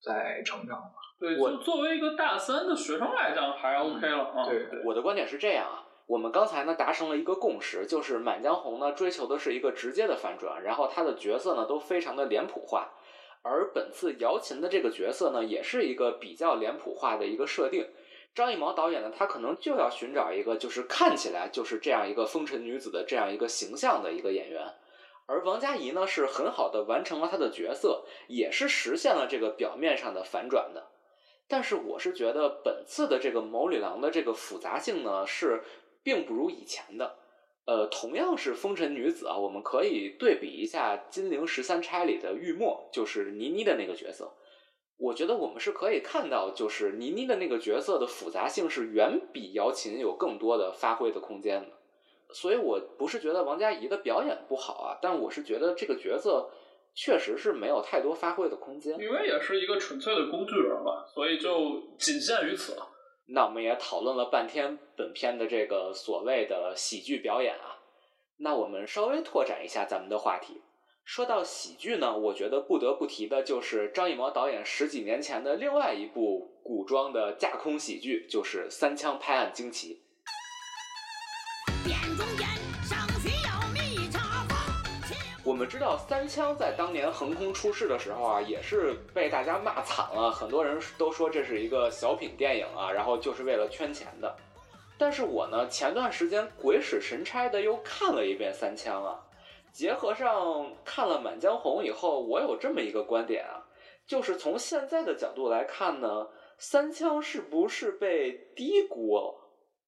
再成长。对，就作为一个大三的学生来讲，还 OK 了啊。对，我的观点是这样啊。我们刚才呢达成了一个共识，就是《满江红》呢追求的是一个直接的反转，然后他的角色呢都非常的脸谱化，而本次姚琴的这个角色呢也是一个比较脸谱化的一个设定。张艺谋导演呢他可能就要寻找一个就是看起来就是这样一个风尘女子的这样一个形象的一个演员，而王佳怡呢是很好的完成了她的角色，也是实现了这个表面上的反转的。但是我是觉得本次的这个谋女郎的这个复杂性呢是。并不如以前的，呃，同样是风尘女子啊，我们可以对比一下《金陵十三钗》里的玉墨，就是倪妮的那个角色。我觉得我们是可以看到，就是倪妮的那个角色的复杂性是远比姚琴有更多的发挥的空间的。所以我不是觉得王佳怡的表演不好啊，但我是觉得这个角色确实是没有太多发挥的空间。因为也是一个纯粹的工具人吧，所以就仅限于此了。那我们也讨论了半天本片的这个所谓的喜剧表演啊，那我们稍微拓展一下咱们的话题。说到喜剧呢，我觉得不得不提的就是张艺谋导演十几年前的另外一部古装的架空喜剧，就是《三枪拍案惊奇》。我们知道三枪在当年横空出世的时候啊，也是被大家骂惨了，很多人都说这是一个小品电影啊，然后就是为了圈钱的。但是我呢，前段时间鬼使神差的又看了一遍三枪啊，结合上看了《满江红》以后，我有这么一个观点啊，就是从现在的角度来看呢，三枪是不是被低估了，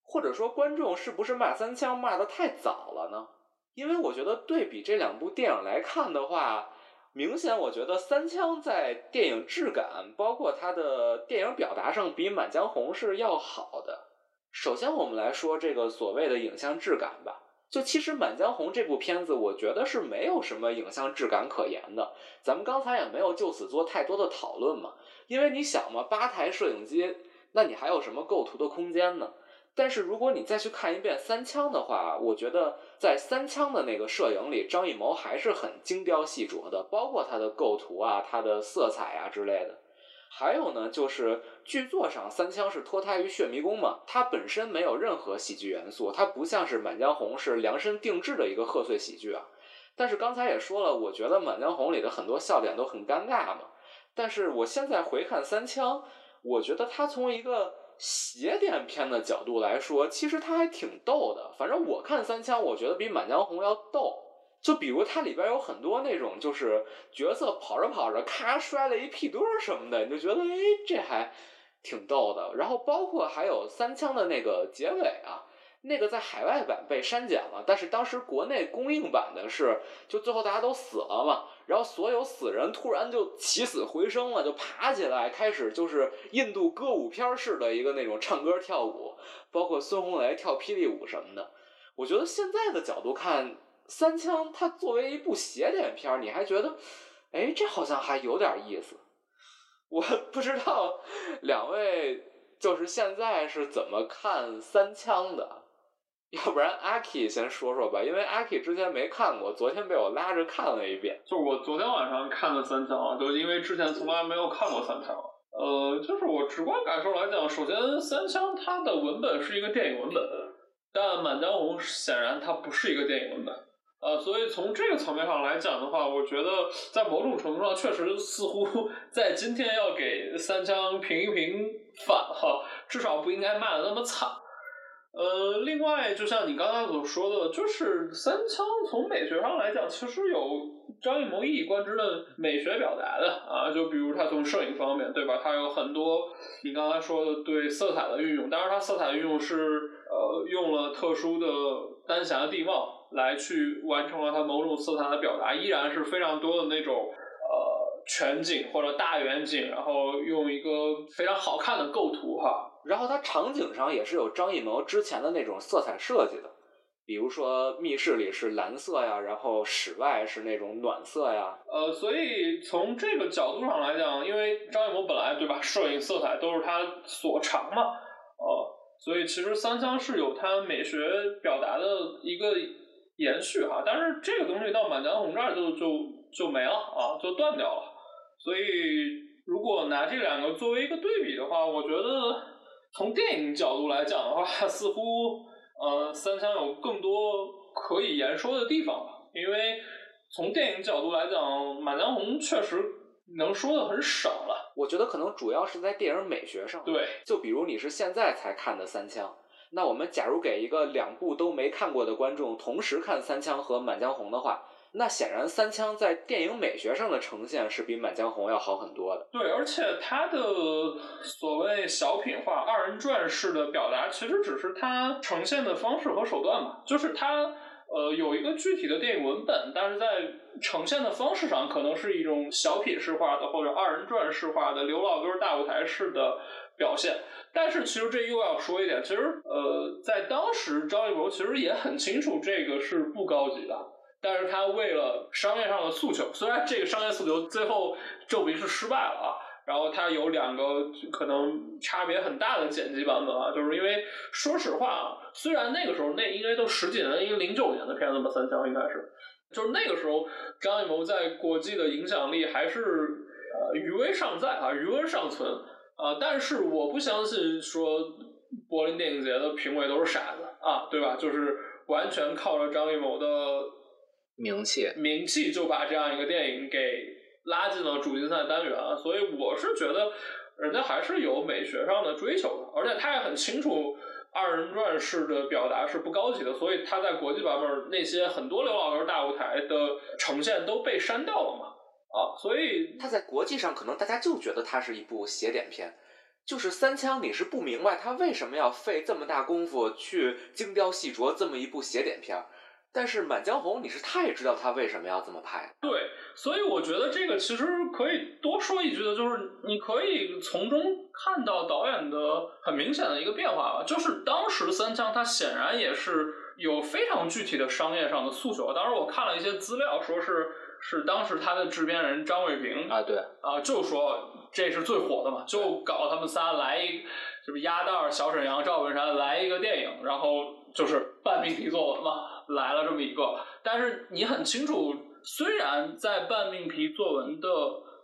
或者说观众是不是骂三枪骂的太早了呢？因为我觉得对比这两部电影来看的话，明显我觉得三枪在电影质感，包括它的电影表达上，比《满江红》是要好的。首先，我们来说这个所谓的影像质感吧。就其实《满江红》这部片子，我觉得是没有什么影像质感可言的。咱们刚才也没有就此做太多的讨论嘛，因为你想嘛，八台摄影机，那你还有什么构图的空间呢？但是如果你再去看一遍三枪的话，我觉得在三枪的那个摄影里，张艺谋还是很精雕细琢的，包括他的构图啊、他的色彩啊之类的。还有呢，就是剧作上三枪是脱胎于血迷宫嘛，它本身没有任何喜剧元素，它不像是满江红是量身定制的一个贺岁喜剧啊。但是刚才也说了，我觉得满江红里的很多笑点都很尴尬嘛。但是我现在回看三枪，我觉得它从一个邪点片的角度来说，其实它还挺逗的。反正我看三枪，我觉得比满江红要逗。就比如它里边有很多那种，就是角色跑着跑着，咔摔了一屁墩儿什么的，你就觉得哎，这还挺逗的。然后包括还有三枪的那个结尾啊，那个在海外版被删减了，但是当时国内公映版的是，就最后大家都死了嘛，然后所有死人突然就起死回生了，就爬起来开始就是印度歌舞片式的一个那种唱歌跳舞，包括孙红雷跳霹雳舞什么的。我觉得现在的角度看。三枪，它作为一部邪典片，你还觉得，哎，这好像还有点意思。我 [LAUGHS] 不知道两位就是现在是怎么看三枪的，[LAUGHS] 要不然阿 K 先说说吧，因为阿 K 之前没看过，昨天被我拉着看了一遍。就是我昨天晚上看了三枪啊，就因为之前从来没有看过三枪。呃，就是我直观感受来讲，首先三枪它的文本是一个电影文本，但《满江红》显然它不是一个电影文本。呃，所以从这个层面上来讲的话，我觉得在某种程度上，确实似乎 [LAUGHS] 在今天要给三枪评一评反哈，至少不应该骂的那么惨。呃，另外，就像你刚才所说的，就是三枪从美学上来讲，其实有张艺谋一以贯之的美学表达的啊，就比如他从摄影方面，对吧？他有很多你刚才说的对色彩的运用，当然他色彩运用是呃用了特殊的丹霞地貌。来去完成了它某种色彩的表达，依然是非常多的那种呃全景或者大远景，然后用一个非常好看的构图哈，然后它场景上也是有张艺谋之前的那种色彩设计的，比如说密室里是蓝色呀，然后室外是那种暖色呀，呃，所以从这个角度上来讲，因为张艺谋本来对吧，摄影色彩都是他所长嘛，呃，所以其实三枪是有他美学表达的一个。延续哈，但是这个东西到《满江红》这儿就就就没了啊，就断掉了。所以如果拿这两个作为一个对比的话，我觉得从电影角度来讲的话，似乎呃三枪有更多可以言说的地方吧。因为从电影角度来讲，《满江红》确实能说的很少了。我觉得可能主要是在电影美学上。对，就比如你是现在才看的三枪。那我们假如给一个两部都没看过的观众同时看《三枪》和《满江红》的话，那显然《三枪》在电影美学上的呈现是比《满江红》要好很多的。对，而且它的所谓小品化、二人转式的表达，其实只是它呈现的方式和手段嘛。就是它呃有一个具体的电影文本，但是在呈现的方式上，可能是一种小品式化的或者二人转式化的刘老根大舞台式的。表现，但是其实这又要说一点，其实呃，在当时张艺谋其实也很清楚这个是不高级的，但是他为了商业上的诉求，虽然这个商业诉求最后证明是失败了啊，然后他有两个可能差别很大的剪辑版本啊，就是因为说实话啊，虽然那个时候那应该都十几年，因为零九年的片子嘛，三枪应该是，就是那个时候张艺谋在国际的影响力还是呃余威尚在啊，余温尚存。啊，但是我不相信说柏林电影节的评委都是傻子啊，对吧？就是完全靠着张艺谋的名气，名气就把这样一个电影给拉进了主竞赛单元，所以我是觉得人家还是有美学上的追求的，而且他也很清楚二人转式的表达是不高级的，所以他在国际版本那些很多刘老根大舞台的呈现都被删掉了嘛，啊，所以他在国际上可能大家就觉得它是一部邪典片。就是三枪，你是不明白他为什么要费这么大功夫去精雕细琢这么一部邪典片儿，但是《满江红》你是太知道他为什么要这么拍。对，所以我觉得这个其实可以多说一句的，就是你可以从中看到导演的很明显的一个变化吧。就是当时三枪他显然也是有非常具体的商业上的诉求。当时我看了一些资料，说是是当时他的制片人张伟平啊，对啊，就说这是最火的嘛，就搞他们仨来一，就是鸭蛋儿、小沈阳、赵本山来一个电影，然后就是半命题作文嘛，来了这么一个。但是你很清楚，虽然在半命题作文的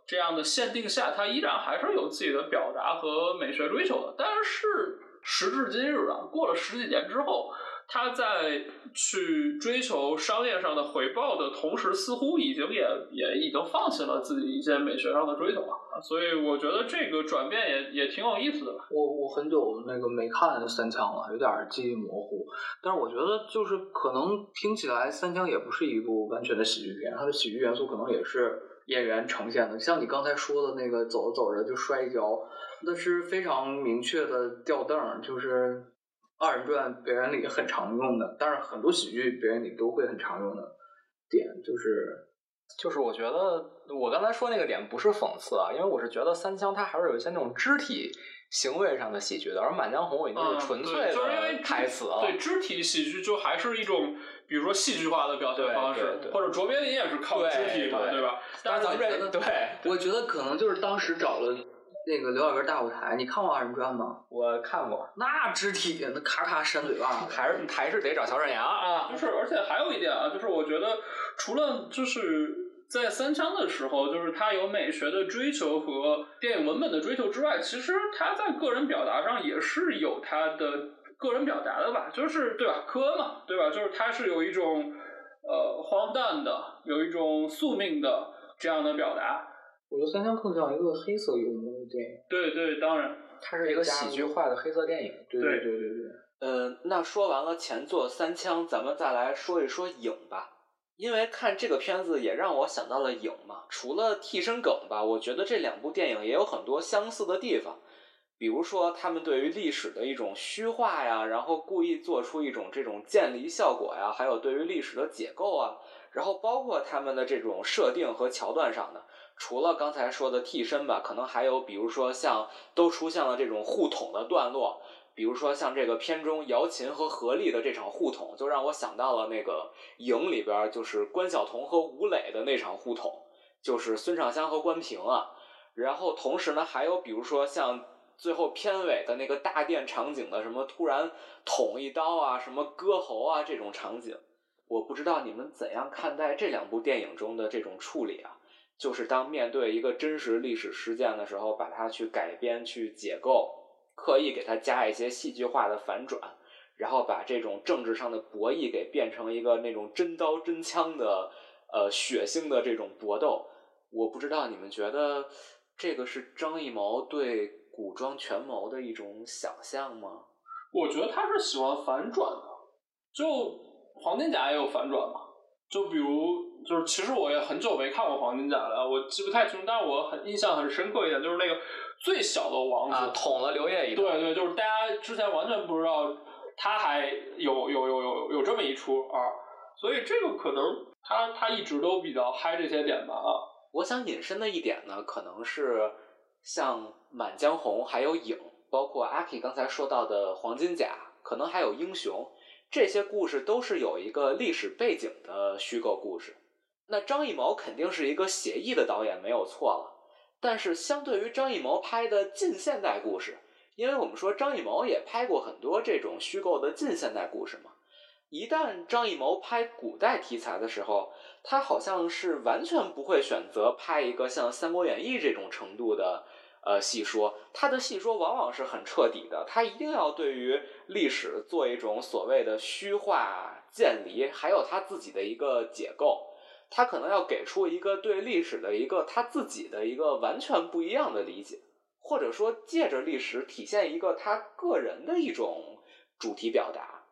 这样的限定下，它依然还是有自己的表达和美学追求的。但是时至今日啊，过了十几年之后。他在去追求商业上的回报的同时，似乎已经也也已经放弃了自己一些美学上的追求了，所以我觉得这个转变也也挺有意思的。我我很久那个没看三枪了，有点记忆模糊。但是我觉得就是可能听起来三枪也不是一部完全的喜剧片，它的喜剧元素可能也是演员呈现的。像你刚才说的那个走着走着就摔跤，那是非常明确的吊凳，就是。二人转表演里很常用的，但是很多喜剧表演里都会很常用的点，就是就是我觉得我刚才说那个点不是讽刺啊，因为我是觉得三枪它还是有一些那种肢体行为上的喜剧的，而满江红已经是纯粹的台词了。对肢体喜剧就还是一种，比如说戏剧化的表现方式，或者卓别林也是靠肢体嘛，对吧？但是咱们这对，我觉得可能就是当时找了。那个刘老根大舞台，你看过二人转吗？我看过，那肢体那咔咔扇嘴巴，还是还是得找小沈阳啊。就是，而且还有一点啊，就是我觉得除了就是在三枪的时候，就是他有美学的追求和电影文本的追求之外，其实他在个人表达上也是有他的个人表达的吧，就是对吧？科恩嘛，对吧？就是他是有一种呃荒诞的，有一种宿命的这样的表达。我觉得三枪更像一个黑色幽默的电影。对对，当然，它是一个喜剧化的黑色电影。对对对对对。呃，那说完了前作三枪，咱们再来说一说影吧。因为看这个片子也让我想到了影嘛。除了替身梗吧，我觉得这两部电影也有很多相似的地方。比如说，他们对于历史的一种虚化呀，然后故意做出一种这种渐离效果呀，还有对于历史的解构啊，然后包括他们的这种设定和桥段上的。除了刚才说的替身吧，可能还有，比如说像都出现了这种互捅的段落，比如说像这个片中姚琴和何丽的这场互捅，就让我想到了那个影里边就是关晓彤和吴磊的那场互捅，就是孙尚香和关平啊。然后同时呢，还有比如说像最后片尾的那个大殿场景的什么突然捅一刀啊，什么割喉啊这种场景，我不知道你们怎样看待这两部电影中的这种处理啊。就是当面对一个真实历史事件的时候，把它去改编、去解构，刻意给它加一些戏剧化的反转，然后把这种政治上的博弈给变成一个那种真刀真枪的、呃血腥的这种搏斗。我不知道你们觉得这个是张艺谋对古装权谋的一种想象吗？我觉得他是喜欢反转的，就黄金甲也有反转嘛，就比如。就是其实我也很久没看过黄金甲了，我记不太清，但是我很印象很深刻一点，就是那个最小的王子捅了刘烨一刀。对对，就是大家之前完全不知道他还有有有有有这么一出啊，所以这个可能他他一直都比较嗨这些点吧啊。我想引申的一点呢，可能是像《满江红》还有《影》，包括阿 K 刚才说到的黄金甲，可能还有《英雄》，这些故事都是有一个历史背景的虚构故事。那张艺谋肯定是一个写意的导演，没有错了。但是相对于张艺谋拍的近现代故事，因为我们说张艺谋也拍过很多这种虚构的近现代故事嘛。一旦张艺谋拍古代题材的时候，他好像是完全不会选择拍一个像《三国演义》这种程度的呃戏说，他的戏说往往是很彻底的，他一定要对于历史做一种所谓的虚化。建离，还有他自己的一个解构。他可能要给出一个对历史的一个他自己的一个完全不一样的理解，或者说借着历史体现一个他个人的一种主题表达。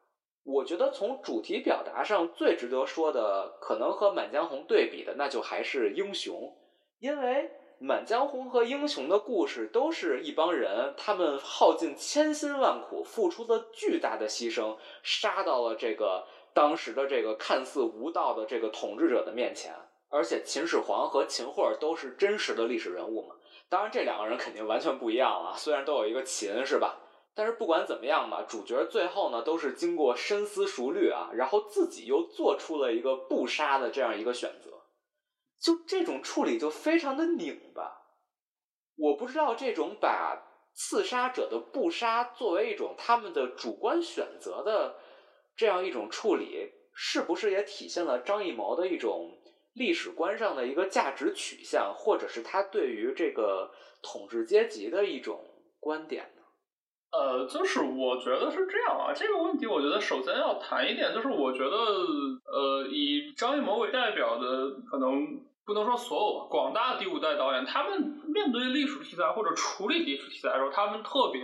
我觉得从主题表达上最值得说的，可能和《满江红》对比的，那就还是英雄，因为。《满江红》和英雄的故事都是一帮人，他们耗尽千辛万苦，付出了巨大的牺牲，杀到了这个当时的这个看似无道的这个统治者的面前。而且秦始皇和秦桧都是真实的历史人物嘛。当然，这两个人肯定完全不一样了，虽然都有一个秦，是吧？但是不管怎么样吧，主角最后呢都是经过深思熟虑啊，然后自己又做出了一个不杀的这样一个选择。就这种处理就非常的拧巴，我不知道这种把刺杀者的不杀作为一种他们的主观选择的这样一种处理，是不是也体现了张艺谋的一种历史观上的一个价值取向，或者是他对于这个统治阶级的一种观点呢？呃，就是我觉得是这样啊，这个问题我觉得首先要谈一点，就是我觉得呃，以张艺谋为代表的可能。不能说所有广大第五代导演，他们面对历史题材或者处理历史题材的时候，他们特别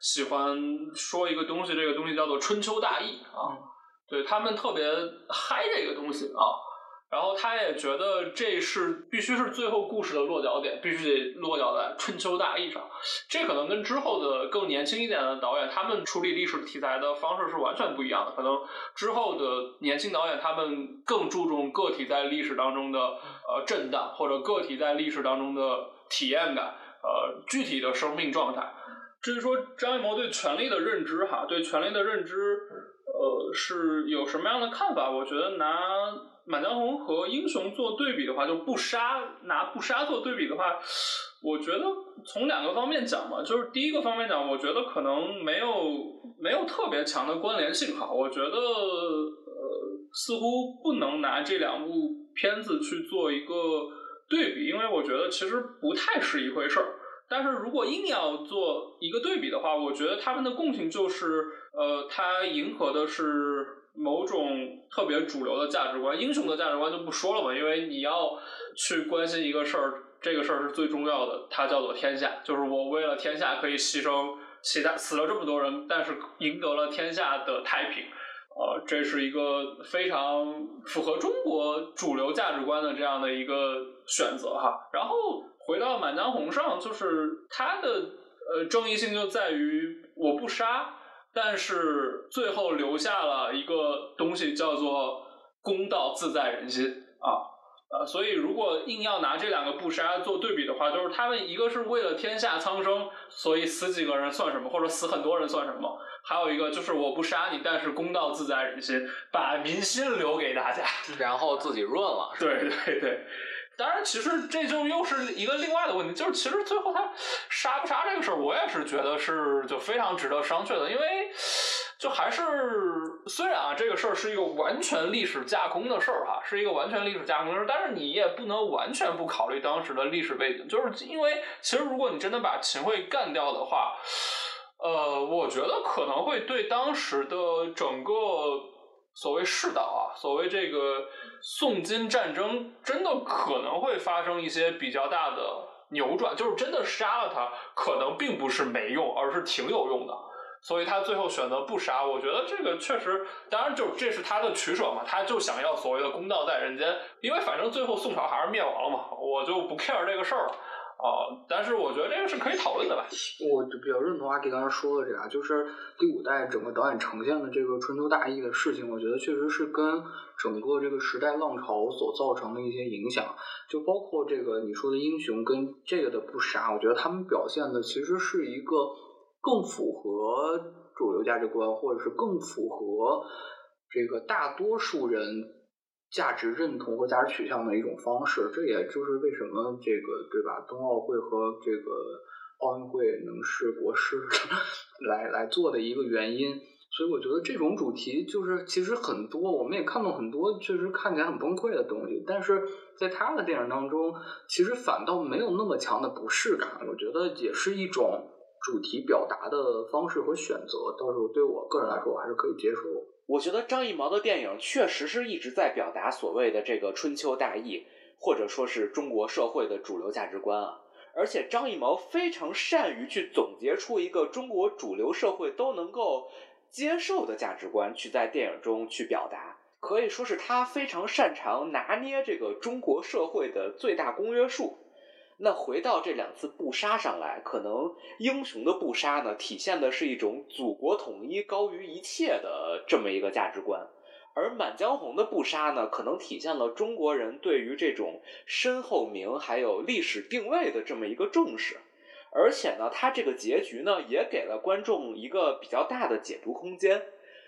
喜欢说一个东西，这个东西叫做春秋大义啊，对他们特别嗨这个东西啊。然后他也觉得这是必须是最后故事的落脚点，必须得落脚在春秋大义上。这可能跟之后的更年轻一点的导演，他们处理历史题材的方式是完全不一样的。可能之后的年轻导演，他们更注重个体在历史当中的呃震荡，或者个体在历史当中的体验感，呃具体的生命状态。至于说张艺谋对权力的认知，哈，对权力的认知，呃是有什么样的看法？我觉得拿。《满江红》和《英雄》做对比的话，就不杀拿不杀做对比的话，我觉得从两个方面讲嘛，就是第一个方面讲，我觉得可能没有没有特别强的关联性哈。我觉得呃，似乎不能拿这两部片子去做一个对比，因为我觉得其实不太是一回事儿。但是如果硬要做一个对比的话，我觉得他们的共性就是，呃，它迎合的是。某种特别主流的价值观，英雄的价值观就不说了嘛，因为你要去关心一个事儿，这个事儿是最重要的，它叫做天下，就是我为了天下可以牺牲其他死了这么多人，但是赢得了天下的太平，呃，这是一个非常符合中国主流价值观的这样的一个选择哈。然后回到《满江红》上，就是它的呃争议性就在于我不杀。但是最后留下了一个东西，叫做公道自在人心啊，呃，所以如果硬要拿这两个不杀做对比的话，就是他们一个是为了天下苍生，所以死几个人算什么，或者死很多人算什么？还有一个就是我不杀你，但是公道自在人心，把民心留给大家，[LAUGHS] 然后自己润了。对对对。当然，其实这就又是一个另外的问题，就是其实最后他杀不杀这个事儿，我也是觉得是就非常值得商榷的，因为就还是虽然啊这个事儿是一个完全历史架空的事儿哈，是一个完全历史架空的事儿，但是你也不能完全不考虑当时的历史背景，就是因为其实如果你真的把秦桧干掉的话，呃，我觉得可能会对当时的整个所谓世道啊，所谓这个。宋金战争真的可能会发生一些比较大的扭转，就是真的杀了他，可能并不是没用，而是挺有用的。所以他最后选择不杀，我觉得这个确实，当然就这是他的取舍嘛，他就想要所谓的公道在人间，因为反正最后宋朝还是灭亡了嘛，我就不 care 这个事儿了。哦，但是我觉得这个是可以讨论的吧。我比较认同阿 K 刚才说的这个，就是第五代整个导演呈现的这个春秋大义的事情，我觉得确实是跟整个这个时代浪潮所造成的一些影响，就包括这个你说的英雄跟这个的不杀，我觉得他们表现的其实是一个更符合主流价值观，或者是更符合这个大多数人。价值认同和价值取向的一种方式，这也就是为什么这个对吧？冬奥会和这个奥运会能是国师 [LAUGHS] 来来做的一个原因。所以我觉得这种主题就是其实很多，我们也看到很多确实看起来很崩溃的东西，但是在他的电影当中，其实反倒没有那么强的不适感。我觉得也是一种主题表达的方式和选择，到时候对我个人来说，我还是可以接受。我觉得张艺谋的电影确实是一直在表达所谓的这个春秋大义，或者说是中国社会的主流价值观啊。而且张艺谋非常善于去总结出一个中国主流社会都能够接受的价值观，去在电影中去表达，可以说是他非常擅长拿捏这个中国社会的最大公约数。那回到这两次不杀上来，可能英雄的不杀呢，体现的是一种祖国统一高于一切的这么一个价值观。而《满江红》的不杀呢，可能体现了中国人对于这种身后名还有历史定位的这么一个重视，而且呢，它这个结局呢，也给了观众一个比较大的解读空间，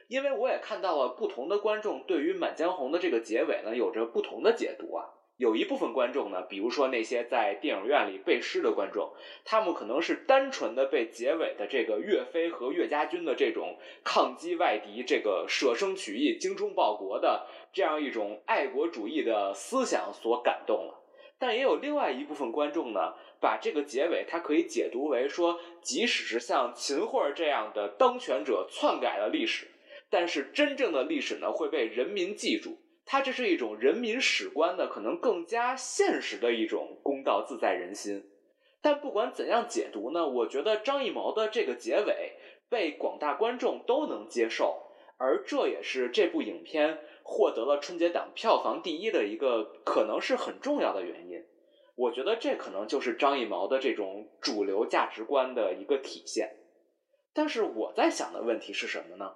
因为我也看到了不同的观众对于《满江红》的这个结尾呢，有着不同的解读啊。有一部分观众呢，比如说那些在电影院里背诗的观众，他们可能是单纯的被结尾的这个岳飞和岳家军的这种抗击外敌、这个舍生取义、精忠报国的这样一种爱国主义的思想所感动了。但也有另外一部分观众呢，把这个结尾他可以解读为说，即使是像秦桧这样的当权者篡改了历史，但是真正的历史呢会被人民记住。它这是一种人民史观的可能更加现实的一种公道自在人心，但不管怎样解读呢，我觉得张艺谋的这个结尾被广大观众都能接受，而这也是这部影片获得了春节档票房第一的一个可能是很重要的原因。我觉得这可能就是张艺谋的这种主流价值观的一个体现。但是我在想的问题是什么呢？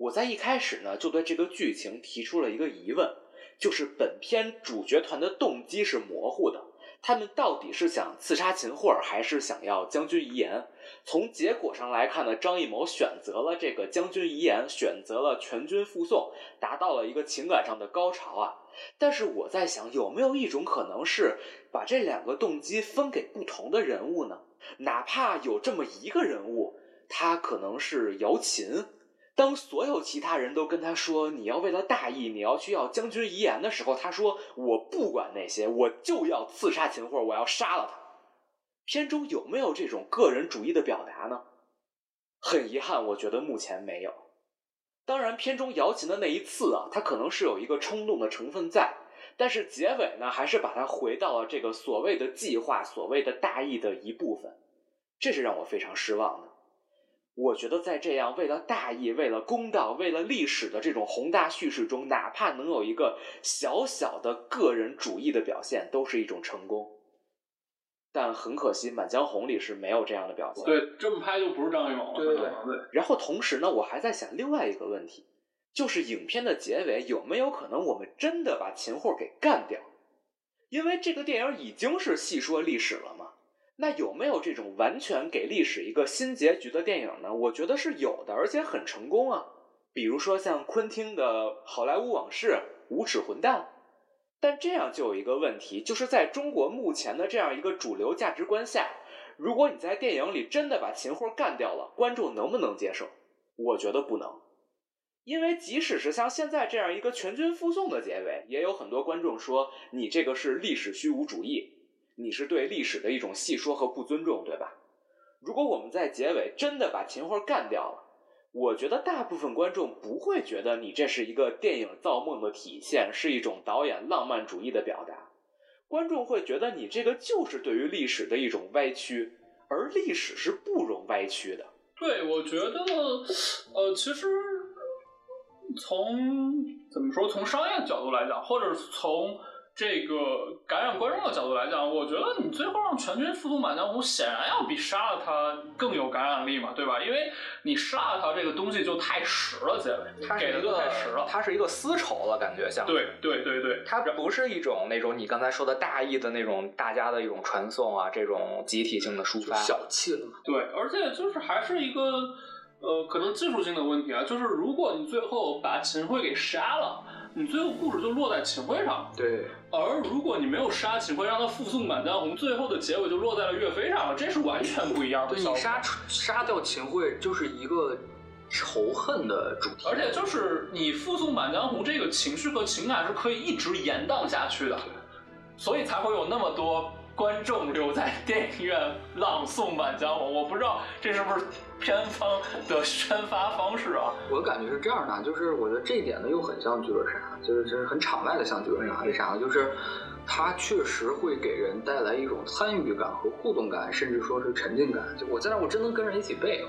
我在一开始呢，就对这个剧情提出了一个疑问，就是本片主角团的动机是模糊的，他们到底是想刺杀秦桧，还是想要将军遗言？从结果上来看呢，张艺谋选择了这个将军遗言，选择了全军覆宋，达到了一个情感上的高潮啊。但是我在想，有没有一种可能是把这两个动机分给不同的人物呢？哪怕有这么一个人物，他可能是姚琴。当所有其他人都跟他说你要为了大义，你要去要将军遗言的时候，他说我不管那些，我就要刺杀秦桧，我要杀了他。片中有没有这种个人主义的表达呢？很遗憾，我觉得目前没有。当然，片中姚琴的那一次啊，他可能是有一个冲动的成分在，但是结尾呢，还是把他回到了这个所谓的计划、所谓的大义的一部分，这是让我非常失望的。我觉得在这样为了大义、为了公道、为了历史的这种宏大叙事中，哪怕能有一个小小的个人主义的表现，都是一种成功。但很可惜，《满江红》里是没有这样的表现。对，这么拍就不是张艺谋了。对对对然后同时呢，我还在想另外一个问题，就是影片的结尾有没有可能我们真的把秦桧给干掉？因为这个电影已经是细说历史了嘛。那有没有这种完全给历史一个新结局的电影呢？我觉得是有的，而且很成功啊。比如说像昆汀的《好莱坞往事》《无耻混蛋》，但这样就有一个问题，就是在中国目前的这样一个主流价值观下，如果你在电影里真的把秦桧干掉了，观众能不能接受？我觉得不能，因为即使是像现在这样一个全军覆宋的结尾，也有很多观众说你这个是历史虚无主义。你是对历史的一种戏说和不尊重，对吧？如果我们在结尾真的把秦桧干掉了，我觉得大部分观众不会觉得你这是一个电影造梦的体现，是一种导演浪漫主义的表达。观众会觉得你这个就是对于历史的一种歪曲，而历史是不容歪曲的。对，我觉得，呃，其实从怎么说，从商业角度来讲，或者从。这个感染观众的角度来讲，我觉得你最后让全军覆没满江红，显然要比杀了他更有感染力嘛，对吧？因为你杀了他这个东西就太实了，结尾给的就太实了，它是一个丝绸了，感觉像。对对对对，它不是一种那种你刚才说的大义的那种大家的一种传送啊，这种集体性的抒发，小气了嘛。对，而且就是还是一个呃，可能技术性的问题啊，就是如果你最后把秦桧给杀了。你最后故事就落在秦桧上，对。而如果你没有杀秦桧，让他复宋满江红，最后的结尾就落在了岳飞上了，这是完全不一样的。对你杀杀掉秦桧，就是一个仇恨的主题。而且就是你复宋满江红这个情绪和情感是可以一直延宕下去的，所以才会有那么多。观众留在电影院朗诵《满江红》，我不知道这是不是片方的宣发方式啊？我感觉是这样的，就是我觉得这一点呢又很像剧本杀，就是就是很场外的像剧本杀，为啥呢？就是它确实会给人带来一种参与感和互动感，甚至说是沉浸感。就我在那，我真能跟人一起背，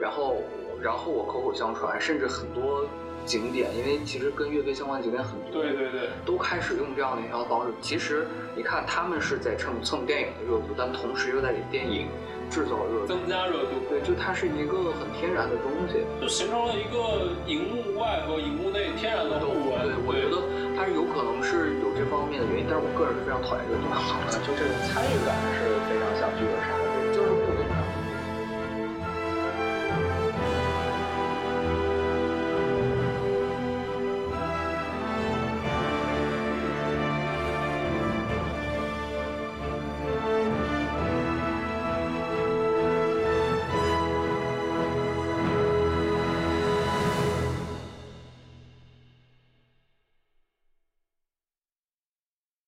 然后然后我口口相传，甚至很多。景点，因为其实跟乐队相关的景点很多，对对对，都开始用这样的营销方式。其实你看，他们是在蹭蹭电影的热度，但同时又在给电影制造热度，增加热度。对，就它是一个很天然的东西，就形成了一个荧幕外和荧幕内天然的互对，我觉得它是有可能是有这方面的原因，但是我个人是非常讨厌这个东西，就这个菜